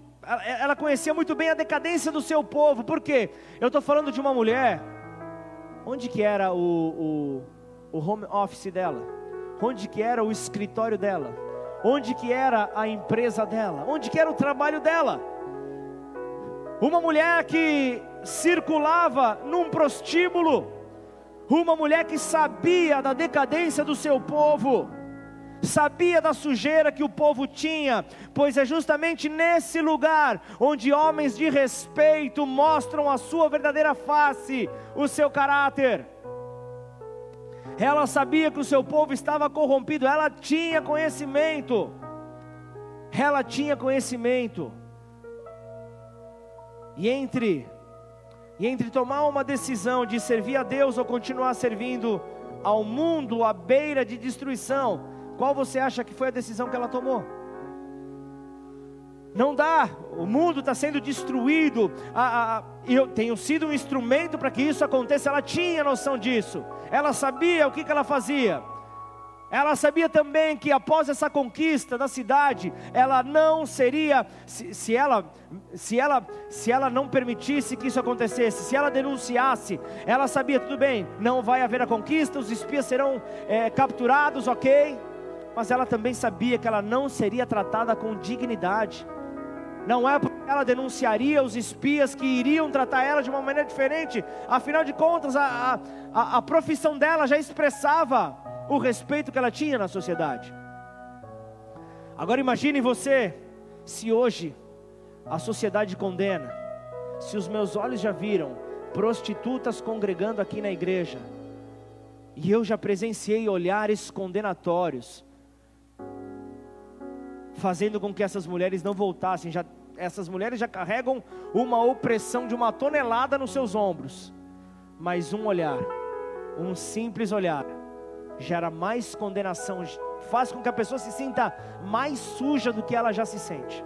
ela conhecia muito bem a decadência do seu povo, por quê? Eu estou falando de uma mulher Onde que era o, o, o home office dela? Onde que era o escritório dela? Onde que era a empresa dela? Onde que era o trabalho dela? Uma mulher que circulava num prostíbulo, uma mulher que sabia da decadência do seu povo, sabia da sujeira que o povo tinha, pois é justamente nesse lugar onde homens de respeito mostram a sua verdadeira face, o seu caráter. Ela sabia que o seu povo estava corrompido, ela tinha conhecimento. Ela tinha conhecimento. E entre e entre tomar uma decisão de servir a Deus ou continuar servindo ao mundo à beira de destruição, qual você acha que foi a decisão que ela tomou? Não dá, o mundo está sendo destruído. A, a, eu tenho sido um instrumento para que isso aconteça. Ela tinha noção disso, ela sabia o que, que ela fazia. Ela sabia também que após essa conquista da cidade, ela não seria, se, se, ela, se, ela, se ela não permitisse que isso acontecesse, se ela denunciasse, ela sabia, tudo bem, não vai haver a conquista, os espias serão é, capturados, ok, mas ela também sabia que ela não seria tratada com dignidade, não é porque ela denunciaria os espias que iriam tratar ela de uma maneira diferente, afinal de contas, a, a, a profissão dela já expressava o respeito que ela tinha na sociedade. Agora imagine você, se hoje a sociedade condena, se os meus olhos já viram prostitutas congregando aqui na igreja, e eu já presenciei olhares condenatórios, fazendo com que essas mulheres não voltassem, já, essas mulheres já carregam uma opressão de uma tonelada nos seus ombros, mas um olhar, um simples olhar, gera mais condenação, faz com que a pessoa se sinta mais suja do que ela já se sente.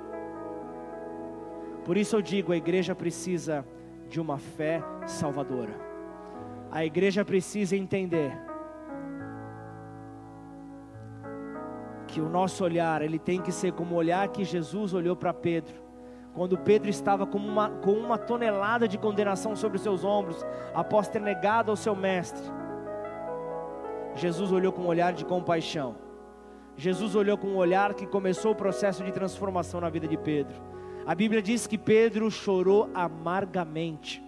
Por isso eu digo: a igreja precisa de uma fé salvadora. A igreja precisa entender que o nosso olhar, ele tem que ser como o olhar que Jesus olhou para Pedro. Quando Pedro estava com uma, com uma tonelada de condenação sobre os seus ombros, após ter negado ao seu mestre, Jesus olhou com um olhar de compaixão. Jesus olhou com um olhar que começou o processo de transformação na vida de Pedro. A Bíblia diz que Pedro chorou amargamente.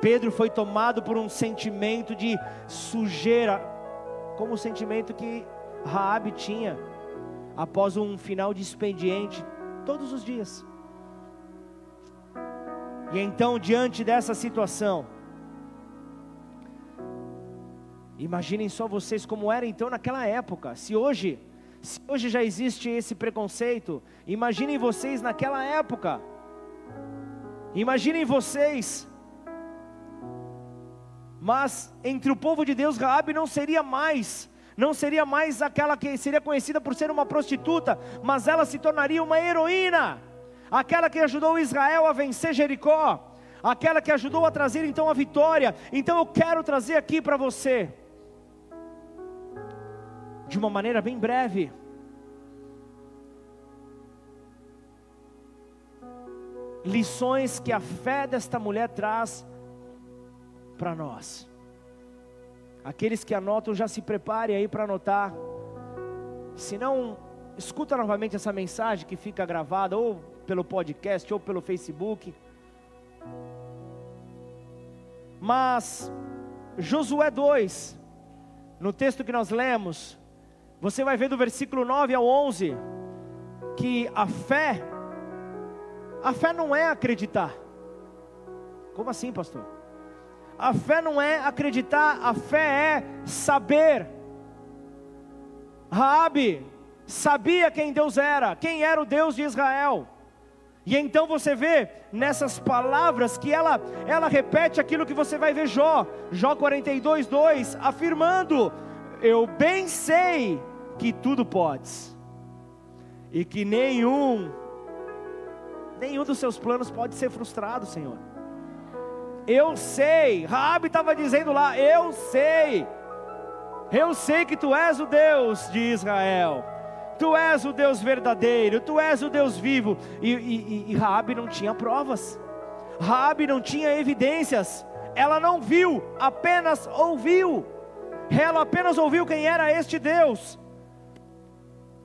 Pedro foi tomado por um sentimento de sujeira, como o sentimento que Raabe tinha após um final de expediente todos os dias. E então, diante dessa situação, Imaginem só vocês como era então naquela época. Se hoje, se hoje já existe esse preconceito, imaginem vocês naquela época. Imaginem vocês. Mas entre o povo de Deus, Raabe não seria mais não seria mais aquela que seria conhecida por ser uma prostituta, mas ela se tornaria uma heroína, aquela que ajudou Israel a vencer Jericó, aquela que ajudou a trazer então a vitória. Então eu quero trazer aqui para você de uma maneira bem breve. Lições que a fé desta mulher traz para nós. Aqueles que anotam, já se preparem aí para anotar. Se não, escuta novamente essa mensagem que fica gravada, ou pelo podcast, ou pelo Facebook. Mas, Josué 2, no texto que nós lemos, você vai ver do versículo 9 ao 11 que a fé, a fé não é acreditar. Como assim, pastor? A fé não é acreditar, a fé é saber. Raabe sabia quem Deus era, quem era o Deus de Israel. E então você vê nessas palavras que ela, ela repete aquilo que você vai ver Jó, Jó 42, 2, afirmando: Eu bem sei que tudo podes, e que nenhum, nenhum dos seus planos pode ser frustrado, Senhor. Eu sei, Rabi estava dizendo lá, eu sei, eu sei que tu és o Deus de Israel, tu és o Deus verdadeiro, tu és o Deus vivo, e, e, e Rabi não tinha provas, Rabi não tinha evidências, ela não viu, apenas ouviu. Ela apenas ouviu quem era este Deus.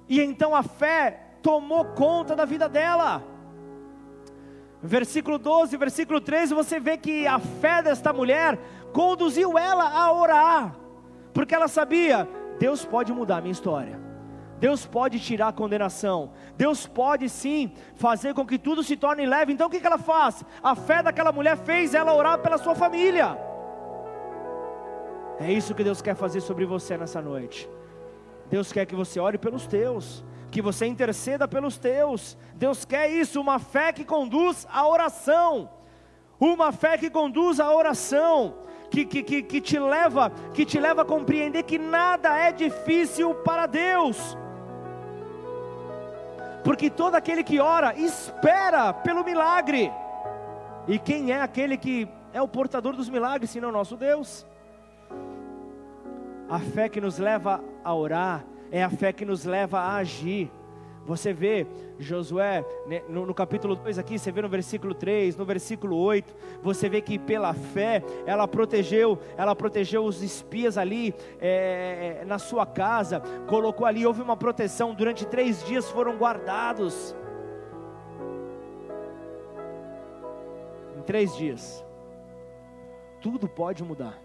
E então a fé tomou conta da vida dela. Versículo 12, versículo 13, você vê que a fé desta mulher conduziu ela a orar, porque ela sabia: Deus pode mudar a minha história. Deus pode tirar a condenação, Deus pode sim fazer com que tudo se torne leve. Então o que, que ela faz? A fé daquela mulher fez ela orar pela sua família. É isso que Deus quer fazer sobre você nessa noite. Deus quer que você ore pelos teus, que você interceda pelos teus. Deus quer isso, uma fé que conduz à oração, uma fé que conduz à oração, que, que, que, que te leva, que te leva a compreender que nada é difícil para Deus. Porque todo aquele que ora espera pelo milagre. E quem é aquele que é o portador dos milagres, senão nosso Deus? A fé que nos leva a orar é a fé que nos leva a agir. Você vê Josué, né, no, no, capítulo 2 aqui, você vê no versículo 3, no versículo 8, você vê que pela fé ela protegeu, ela protegeu os espias ali é, na sua casa, colocou ali, houve uma proteção, durante três dias foram guardados. Em três dias, tudo pode mudar.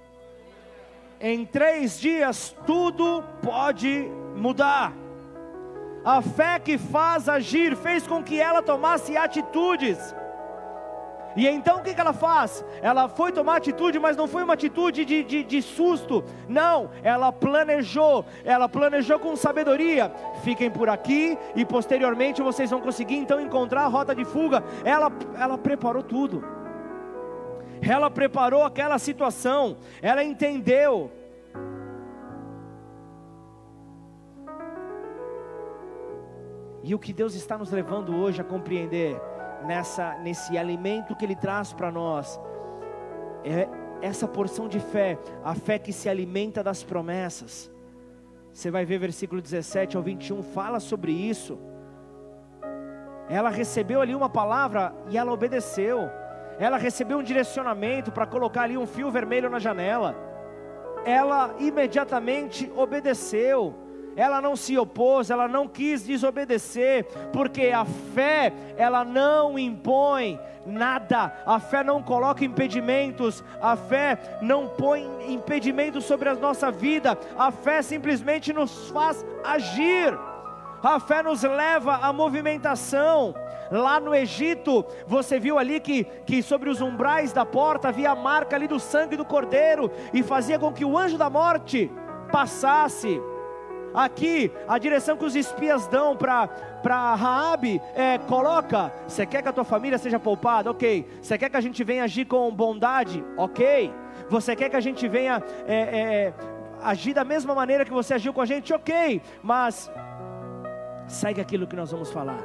Em três dias, tudo pode mudar. A fé que faz agir fez com que ela tomasse atitudes. E então o que, ela faz? Ela foi tomar atitude, mas não foi uma atitude de, de, de, susto, não, ela planejou, ela planejou com sabedoria. Fiquem por aqui e posteriormente vocês vão conseguir então encontrar a rota de fuga. Ela, ela preparou tudo, ela preparou aquela situação, ela entendeu E o que Deus está nos levando hoje a compreender nessa nesse alimento que ele traz para nós é essa porção de fé, a fé que se alimenta das promessas. Você vai ver versículo 17 ao 21 fala sobre isso. Ela recebeu ali uma palavra e ela obedeceu. Ela recebeu um direcionamento para colocar ali um fio vermelho na janela. Ela imediatamente obedeceu ela não se opôs, ela não quis desobedecer, porque a fé, ela não impõe nada, a fé não coloca impedimentos, a fé não põe impedimentos sobre a nossa vida, a fé simplesmente nos faz agir, a fé nos leva à movimentação. Lá no Egito, você viu ali que, que sobre os umbrais da porta havia a marca ali do sangue do cordeiro, e fazia com que o anjo da morte passasse Aqui, a direção que os espias dão para Raabe é: coloca, você quer que a tua família seja poupada? Ok. Você quer que a gente venha agir com bondade? Ok. Você quer que a gente venha é, é, agir da mesma maneira que você agiu com a gente? Ok. Mas segue aquilo que nós vamos falar.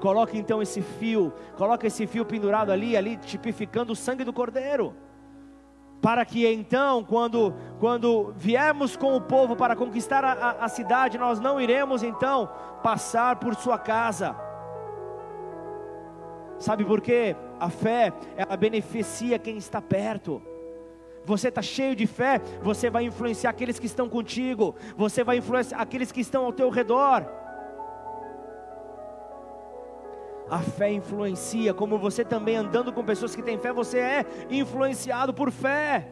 Coloque então esse fio, coloca esse fio pendurado ali, ali tipificando o sangue do cordeiro para que então, quando, quando viermos com o povo para conquistar a, a cidade, nós não iremos então passar por sua casa. Sabe por quê? A fé, ela beneficia quem está perto. Você está cheio de fé, você vai influenciar aqueles que estão contigo, você vai influenciar aqueles que estão ao teu redor. A fé influencia, como você também andando com pessoas que têm fé, você é influenciado por fé.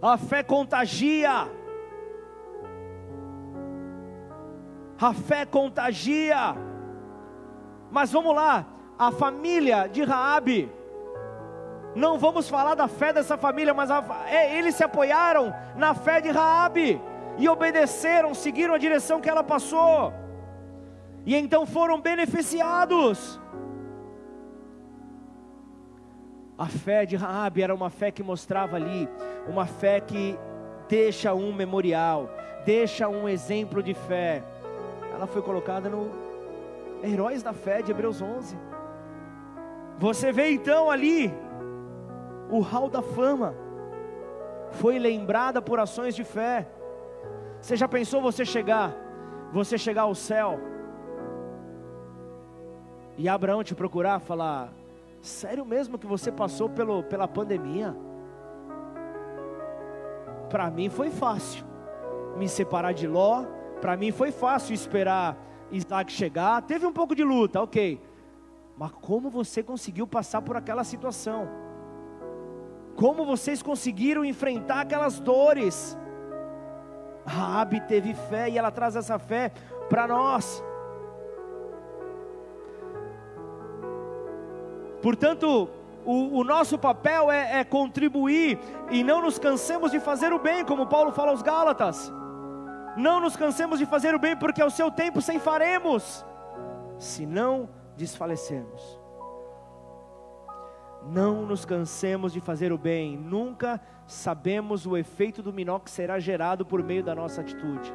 A fé contagia. A fé contagia. Mas vamos lá, a família de Raabe. Não vamos falar da fé dessa família, mas a, é, eles se apoiaram na fé de Raabe e obedeceram, seguiram a direção que ela passou. E então foram beneficiados. A fé de Raabe era uma fé que mostrava ali, uma fé que deixa um memorial, deixa um exemplo de fé. Ela foi colocada no Heróis da Fé de Hebreus 11. Você vê então ali o hall da fama. Foi lembrada por ações de fé. Você já pensou você chegar, você chegar ao céu e Abraão te procurar, falar: Sério mesmo que você passou pelo, pela pandemia? para mim foi fácil me separar de Ló, para mim foi fácil esperar Isaac chegar. Teve um pouco de luta, ok. Mas como você conseguiu passar por aquela situação? Como vocês conseguiram enfrentar aquelas dores? Raabe teve fé e ela traz essa fé para nós. Portanto, o, o, nosso papel é, é contribuir e não nos cansemos de fazer o bem, como Paulo fala aos Gálatas. Não nos cansemos de fazer o bem, porque ao seu tempo faremos, se não desfalecermos. Não nos cansemos de fazer o bem, nunca sabemos o efeito dominó que será gerado por meio da nossa atitude.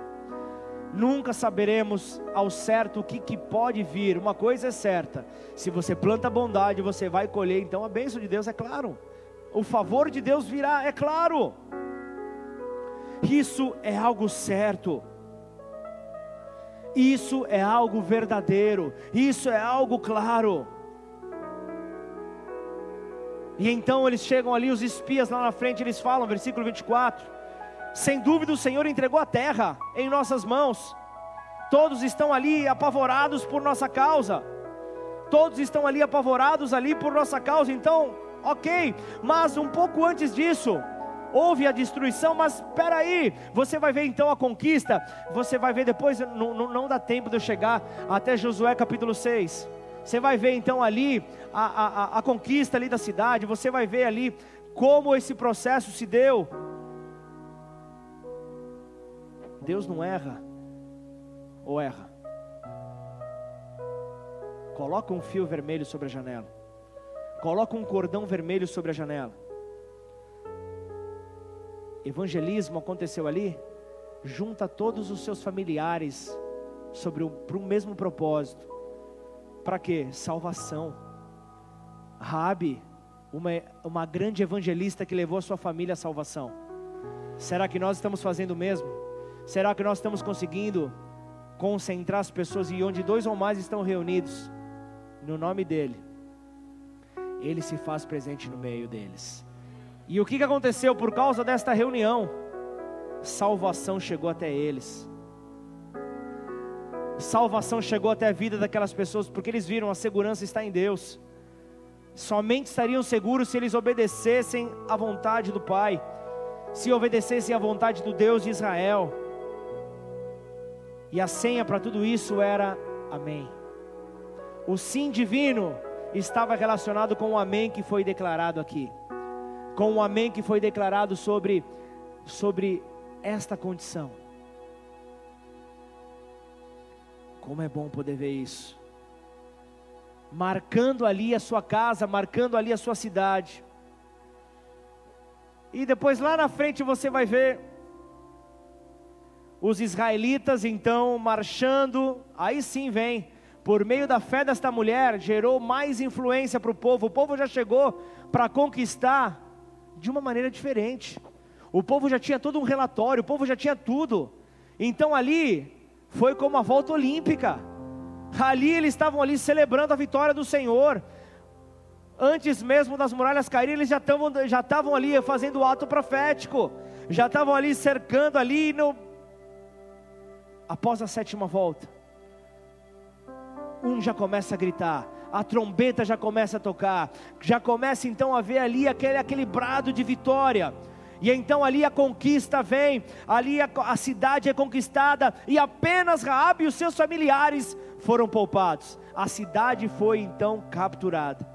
Nunca saberemos ao certo o que, que pode vir. Uma coisa é certa: se você planta bondade, você vai colher. Então a bênção de Deus é claro, o favor de Deus virá, é claro. Isso é algo certo. Isso é algo verdadeiro, isso é algo claro. E então eles chegam ali, os espias lá na frente, eles falam, versículo 24: Sem dúvida o Senhor entregou a terra em nossas mãos, todos estão ali apavorados por nossa causa, todos estão ali apavorados ali por nossa causa, então, ok, mas um pouco antes disso, houve a destruição, mas espera aí, você vai ver então a conquista, você vai ver depois, não, não, não dá tempo de eu chegar até Josué capítulo 6, você vai ver então ali a, a, a conquista ali da cidade, você vai ver ali como esse processo se deu. Deus não erra, ou erra? Coloca um fio vermelho sobre a janela, coloca um cordão vermelho sobre a janela. Evangelismo aconteceu ali, junta todos os seus familiares sobre um, para um mesmo propósito para quê? Salvação. Rabi, uma, uma grande evangelista que levou a sua família à salvação. Será que nós estamos fazendo o mesmo? Será que nós estamos conseguindo concentrar as pessoas e onde dois ou mais estão reunidos, no nome dEle, Ele se faz presente no meio deles. E o que aconteceu por causa desta reunião? Salvação chegou até eles salvação chegou até a vida daquelas pessoas, porque eles viram a segurança está em Deus. Somente estariam seguros se eles obedecessem à vontade do Pai, se obedecessem à vontade do Deus de Israel. E a senha para tudo isso era Amém. O sim divino estava relacionado com o Amém que foi declarado aqui, com o Amém que foi declarado sobre, sobre esta condição. Como é bom poder ver isso. Marcando ali a sua casa, marcando ali a sua cidade. E depois lá na frente você vai ver os israelitas então marchando, aí sim vem, por meio da fé desta mulher, gerou mais influência para o povo. O povo já chegou para conquistar de uma maneira diferente. O povo já tinha todo um relatório, o povo já tinha tudo. Então ali foi como a volta olímpica. Ali eles estavam ali celebrando a vitória do Senhor. Antes mesmo das muralhas caírem, eles já estavam já ali fazendo o ato profético. Já estavam ali cercando ali no após a sétima volta. Um já começa a gritar, a trombeta já começa a tocar, já começa então a ver ali aquele, aquele brado de vitória. E então ali a conquista vem, ali a, a cidade é conquistada e apenas Raabe e os seus familiares foram poupados. A cidade foi então capturada.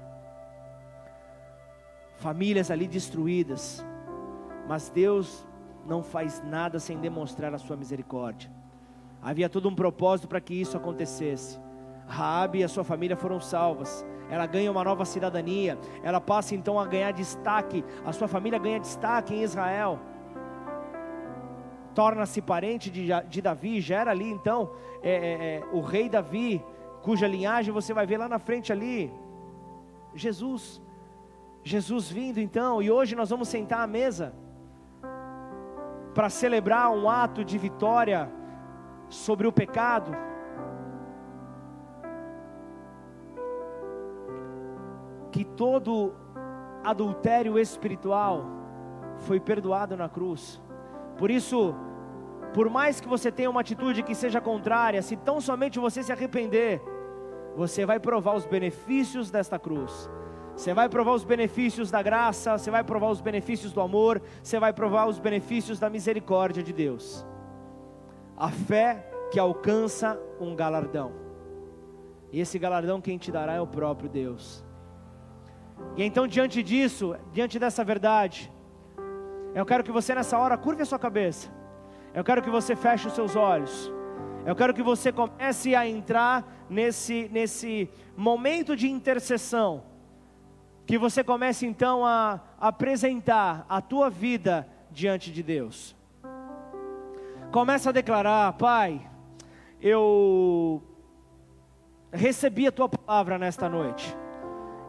Famílias ali destruídas. Mas Deus não faz nada sem demonstrar a sua misericórdia. Havia todo um propósito para que isso acontecesse. Raabe e a sua família foram salvas. Ela ganha uma nova cidadania, ela passa então a ganhar destaque, a sua família ganha destaque em Israel, torna-se parente de, de Davi, gera ali então é, é, é, o rei Davi, cuja linhagem você vai ver lá na frente ali, Jesus, Jesus vindo então, e hoje nós vamos sentar à mesa, para celebrar um ato de vitória sobre o pecado, que todo adultério espiritual foi perdoado na cruz. Por isso, por mais que você tenha uma atitude que seja contrária, se tão somente você se arrepender, você vai provar os benefícios desta cruz. Você vai provar os benefícios da graça, você vai provar os benefícios do amor, você vai provar os benefícios da misericórdia de Deus. A fé que alcança um galardão. E esse galardão quem te dará é o próprio Deus. E então, diante disso, diante dessa verdade, eu quero que você nessa hora curve a sua cabeça. Eu quero que você feche os seus olhos. Eu quero que você comece a entrar nesse, nesse momento de intercessão. Que você comece então a apresentar a tua vida diante de Deus. Começa a declarar, Pai, eu recebi a tua palavra nesta noite.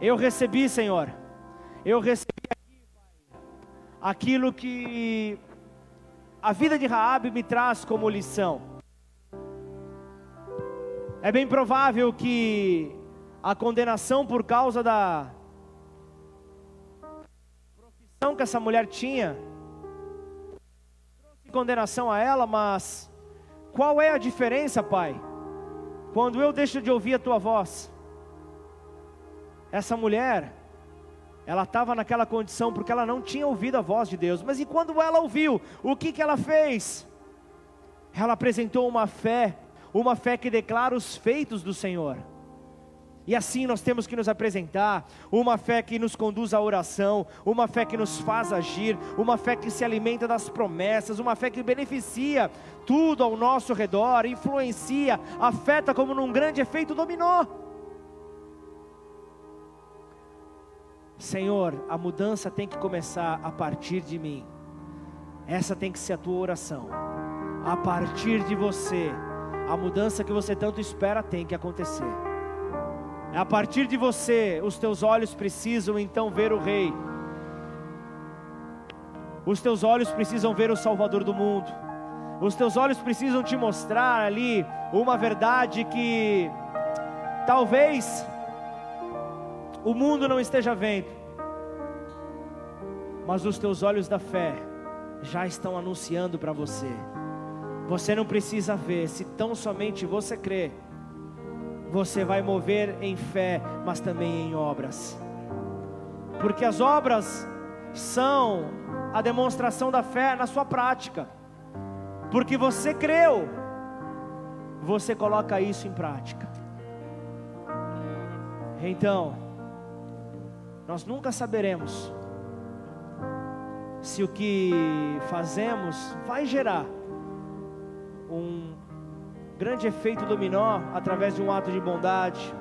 Eu recebi, Senhor. Eu recebi aquilo que a vida de Raabe me traz como lição. É bem provável que a condenação por causa da profissão que essa mulher tinha condenação a ela, mas qual é a diferença, Pai? Quando eu deixo de ouvir a tua voz, essa mulher, ela estava naquela condição porque ela não tinha ouvido a voz de Deus, mas e quando ela ouviu, o que, que ela fez? Ela apresentou uma fé, uma fé que declara os feitos do Senhor. E assim nós temos que nos apresentar, uma fé que nos conduz à oração, uma fé que nos faz agir, uma fé que se alimenta das promessas, uma fé que beneficia tudo ao nosso redor, influencia, afeta como num grande efeito dominó. Senhor, a mudança tem que começar a partir de mim. Essa tem que ser a tua oração. A partir de você, a mudança que você tanto espera tem que acontecer. A partir de você, os teus olhos precisam então ver o Rei. Os teus olhos precisam ver o Salvador do mundo. Os teus olhos precisam te mostrar ali uma verdade que talvez o mundo não esteja vendo, mas os teus olhos da fé já estão anunciando para você. Você não precisa ver, se tão somente você crê, você vai mover em fé, mas também em obras, porque as obras são a demonstração da fé na sua prática, porque você creu, você coloca isso em prática. Então, nós nunca saberemos se o que fazemos vai gerar um grande efeito dominó através de um ato de bondade,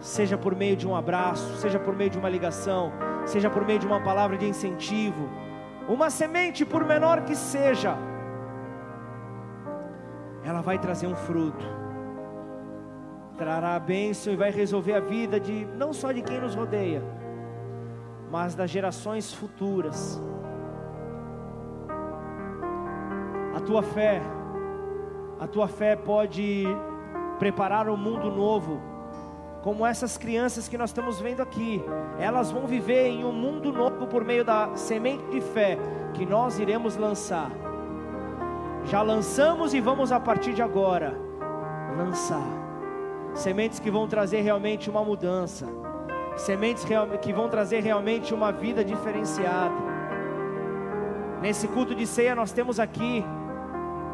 seja por meio de um abraço, seja por meio de uma ligação, seja por meio de uma palavra de incentivo, uma semente, por menor que seja, ela vai trazer um fruto, trará a bênção e vai resolver a vida de não só de quem nos rodeia, mas das gerações futuras. A tua fé a tua fé pode preparar um mundo novo, como essas crianças que nós estamos vendo aqui, elas vão viver em um mundo novo por meio da semente de fé que nós iremos lançar. Já lançamos e vamos a partir de agora lançar sementes que vão trazer realmente uma mudança, sementes que vão trazer realmente uma vida diferenciada. Nesse culto de ceia nós temos aqui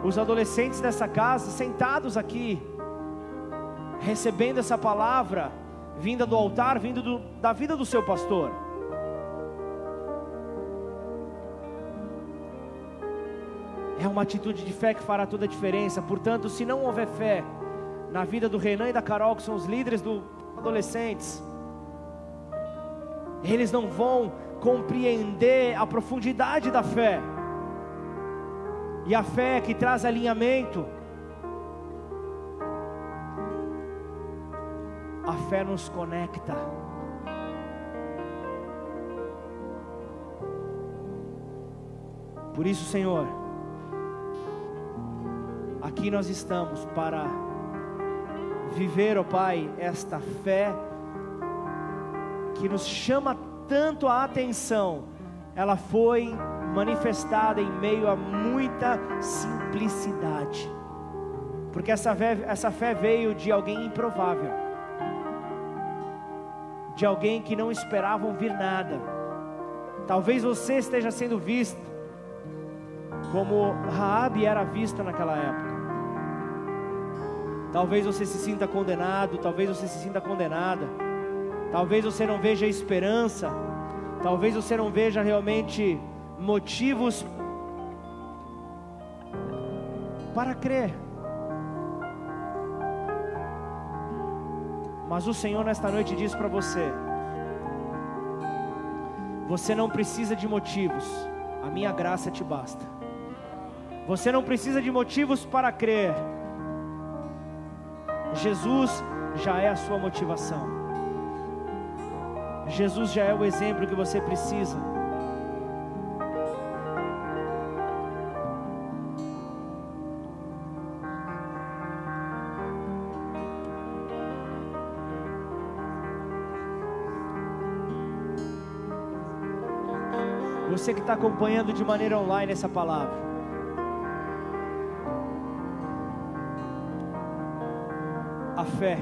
os adolescentes dessa casa sentados aqui, recebendo essa palavra vinda do altar, vindo do, da vida do seu pastor. É uma atitude de fé que fará toda a diferença. Portanto, se não houver fé na vida do Renan e da Carol, que são os líderes dos adolescentes, eles não vão compreender a profundidade da fé. E a fé que traz alinhamento. A fé nos conecta. Por isso, Senhor, aqui nós estamos para viver, ó oh Pai, esta fé que nos chama tanto a atenção. Ela foi manifestada em meio a muita simplicidade. Porque essa fé, essa fé veio de alguém improvável, de alguém que não esperavam vir nada. Talvez você esteja sendo visto como Raabe era vista naquela época. Talvez você se sinta condenado, talvez você se sinta condenada. Talvez você não veja esperança, talvez você não veja realmente motivos para crer. Mas o Senhor nesta noite diz para você: você não precisa de motivos, a minha graça te basta. Você não precisa de motivos para crer. Jesus já é a sua motivação. Jesus já é o exemplo que você precisa. Você que está acompanhando de maneira online essa palavra. A fé.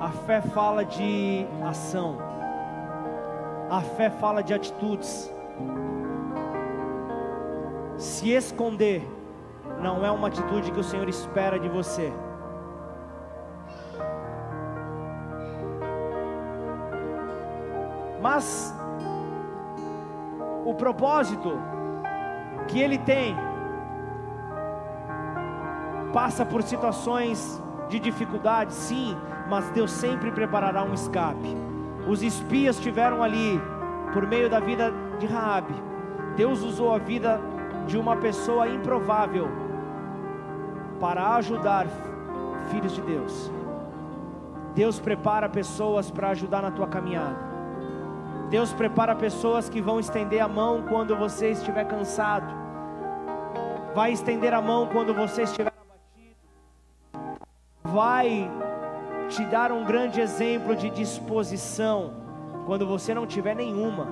A fé fala de ação. A fé fala de atitudes. Se esconder não é uma atitude que o Senhor espera de você. Mas o propósito que ele tem passa por situações de dificuldade, sim, mas Deus sempre preparará um escape. Os espias tiveram ali por meio da vida de Raabe. Deus usou a vida de uma pessoa improvável para ajudar filhos de Deus. Deus prepara pessoas para ajudar na tua caminhada. Deus prepara pessoas que vão estender a mão quando você estiver cansado. Vai estender a mão quando você estiver abatido. Vai te dar um grande exemplo de disposição quando você não tiver nenhuma.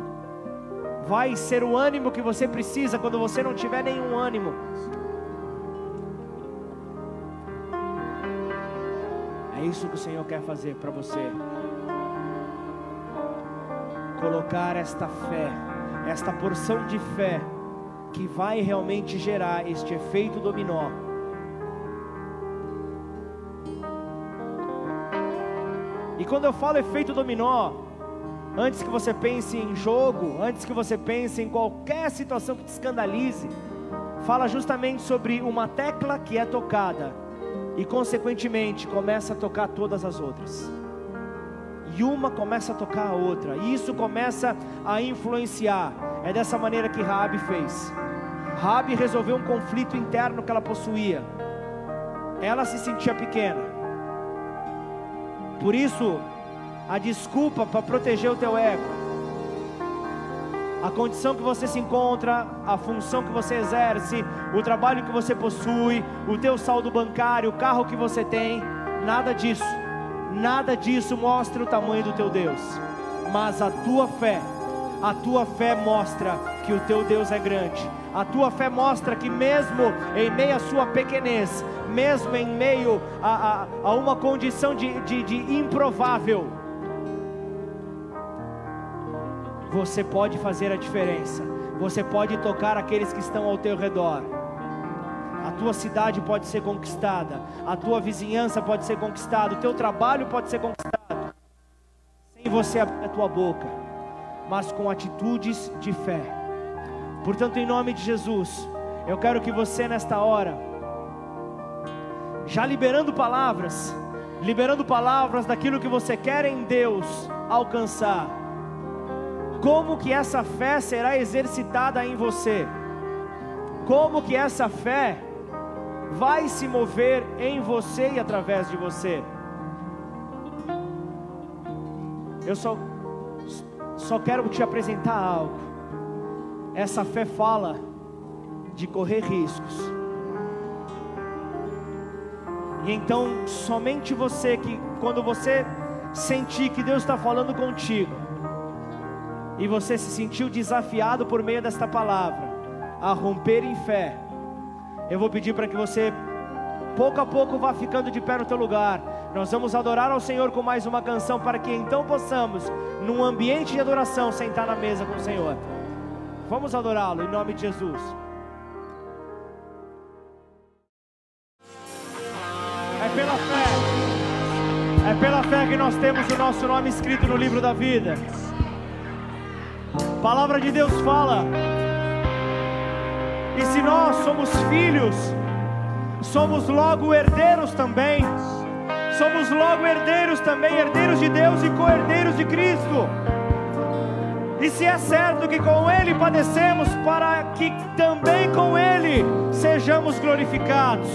Vai ser o ânimo que você precisa quando você não tiver nenhum ânimo. É isso que o Senhor quer fazer para você colocar esta fé, esta porção de fé, que vai realmente gerar este efeito dominó. E quando eu falo efeito dominó, antes que você pense em jogo, antes que você pense em qualquer situação que te escandalize, fala justamente sobre uma tecla que é tocada e, consequentemente, começa a tocar todas as outras e uma começa a tocar a outra, e isso começa a influenciar. É dessa maneira que Raabe fez. Raabe resolveu um conflito interno que ela possuía. Ela se sentia pequena. Por isso, a desculpa para proteger o teu ego, a condição que você se encontra, a função que você exerce, o trabalho que você possui, o teu saldo bancário, o carro que você tem, nada disso Nada disso mostra o tamanho do teu Deus, mas a tua fé, a tua fé mostra que o teu Deus é grande. A tua fé mostra que mesmo em meio à sua pequenez, mesmo em meio a, a, a uma condição de, de, de improvável, você pode fazer a diferença. Você pode tocar aqueles que estão ao teu redor a tua cidade pode ser conquistada, a tua vizinhança pode ser conquistada, o teu trabalho pode ser conquistado, sem você abrir a tua boca, mas com atitudes de fé. Portanto, em nome de Jesus, eu quero que você nesta hora, já liberando palavras, liberando palavras daquilo que você quer em Deus alcançar, como que essa fé será exercitada em você? Como que essa fé vai se mover em você e através de você. Eu só, só quero te apresentar algo. Essa fé fala de correr riscos. E então, somente você que, quando você sentir que Deus está falando contigo, e você se sentiu desafiado por meio desta palavra a romper em fé, eu vou pedir para que você pouco a pouco vá ficando de pé no teu lugar. Nós vamos adorar ao Senhor com mais uma canção para que então possamos, num ambiente de adoração, sentar na mesa com o Senhor. Vamos adorá-lo em nome de Jesus. É pela fé. É pela fé que nós temos o nosso nome escrito no livro da vida. A palavra de Deus fala. E se nós somos filhos, somos logo herdeiros também. Somos logo herdeiros também, herdeiros de Deus e co-herdeiros de Cristo. E se é certo que com Ele padecemos, para que também com Ele sejamos glorificados.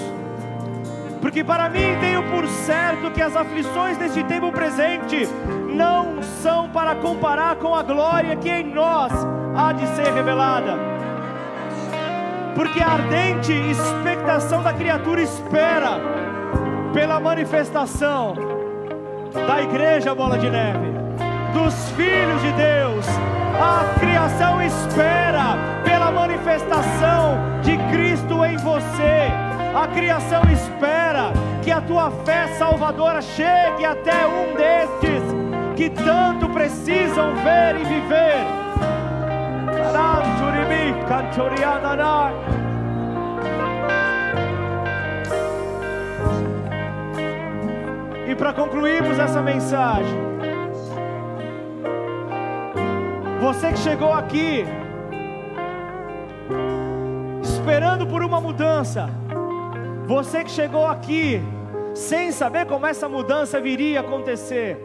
Porque para mim tenho por certo que as aflições deste tempo presente não são para comparar com a glória que em nós há de ser revelada. Porque a ardente expectação da criatura espera pela manifestação da igreja bola de neve, dos filhos de Deus. A criação espera pela manifestação de Cristo em você. A criação espera que a tua fé salvadora chegue até um destes que tanto precisam ver e viver. E para concluirmos essa mensagem, você que chegou aqui esperando por uma mudança, você que chegou aqui sem saber como essa mudança viria a acontecer,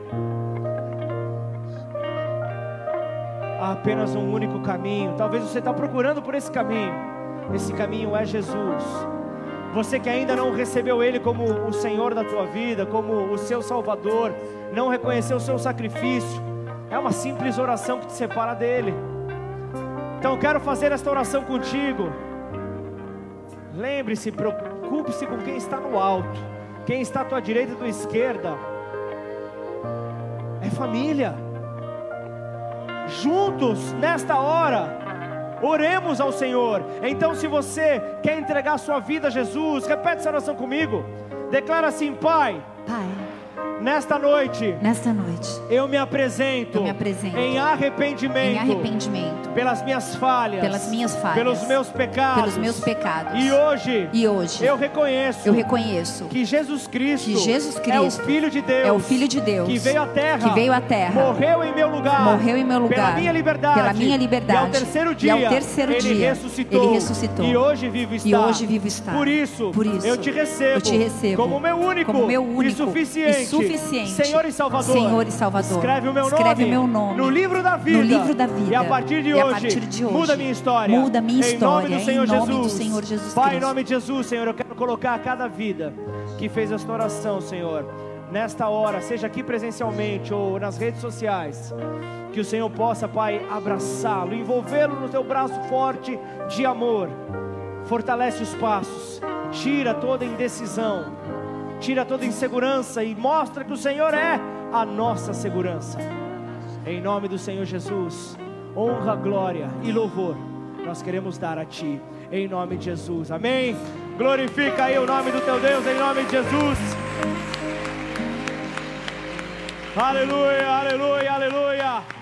há apenas um único caminho. Talvez você está procurando por esse caminho. Esse caminho é Jesus. Você que ainda não recebeu Ele como o Senhor da tua vida, como o seu Salvador, não reconheceu o seu sacrifício, é uma simples oração que te separa dele. Então quero fazer esta oração contigo. Lembre-se, preocupe-se com quem está no alto, quem está à tua direita e à tua esquerda. É família. Juntos, nesta hora, oremos ao Senhor. Então, se você quer entregar sua vida a Jesus, repete essa oração comigo. Declara assim: Pai. Pai. Nesta noite, nesta noite, eu me apresento, eu me apresento em arrependimento, em arrependimento pelas minhas falhas, pelas minhas falhas, pelos meus pecados, pelos meus pecados. E hoje, e hoje, eu reconheço, eu reconheço que Jesus Cristo, que Jesus Cristo é o Filho de Deus, é o Filho de Deus, que veio à terra, que veio à terra, morreu em meu lugar, morreu em meu lugar, pela minha liberdade, pela minha liberdade. E ao terceiro dia, ao terceiro ele dia, ressuscitou, ele ressuscitou, e hoje vivo está. E hoje vivo está. Por isso, por isso, eu te recebo, eu te recebo como meu único, como meu único e suficiente, e suficiente Senhor e Salvador. Senhor e Salvador. Escreve o meu Escreve nome, meu nome no livro da vida. No livro da vida. E a partir de, e hoje, a partir de hoje, muda minha história. Muda minha em história. Nome do Senhor em nome Jesus. do Senhor Jesus Pai, Cristo. em nome de Jesus, Senhor, eu quero colocar cada vida que fez esta oração, Senhor, nesta hora, seja aqui presencialmente ou nas redes sociais. Que o Senhor possa, Pai, abraçá-lo, envolvê-lo no teu braço forte de amor. Fortalece os passos, tira toda indecisão, tira toda insegurança e mostra que o Senhor é a nossa segurança. Em nome do Senhor Jesus, honra, glória e louvor nós queremos dar a Ti, em nome de Jesus, amém? Glorifica aí o nome do Teu Deus, em nome de Jesus. Aleluia, aleluia, aleluia.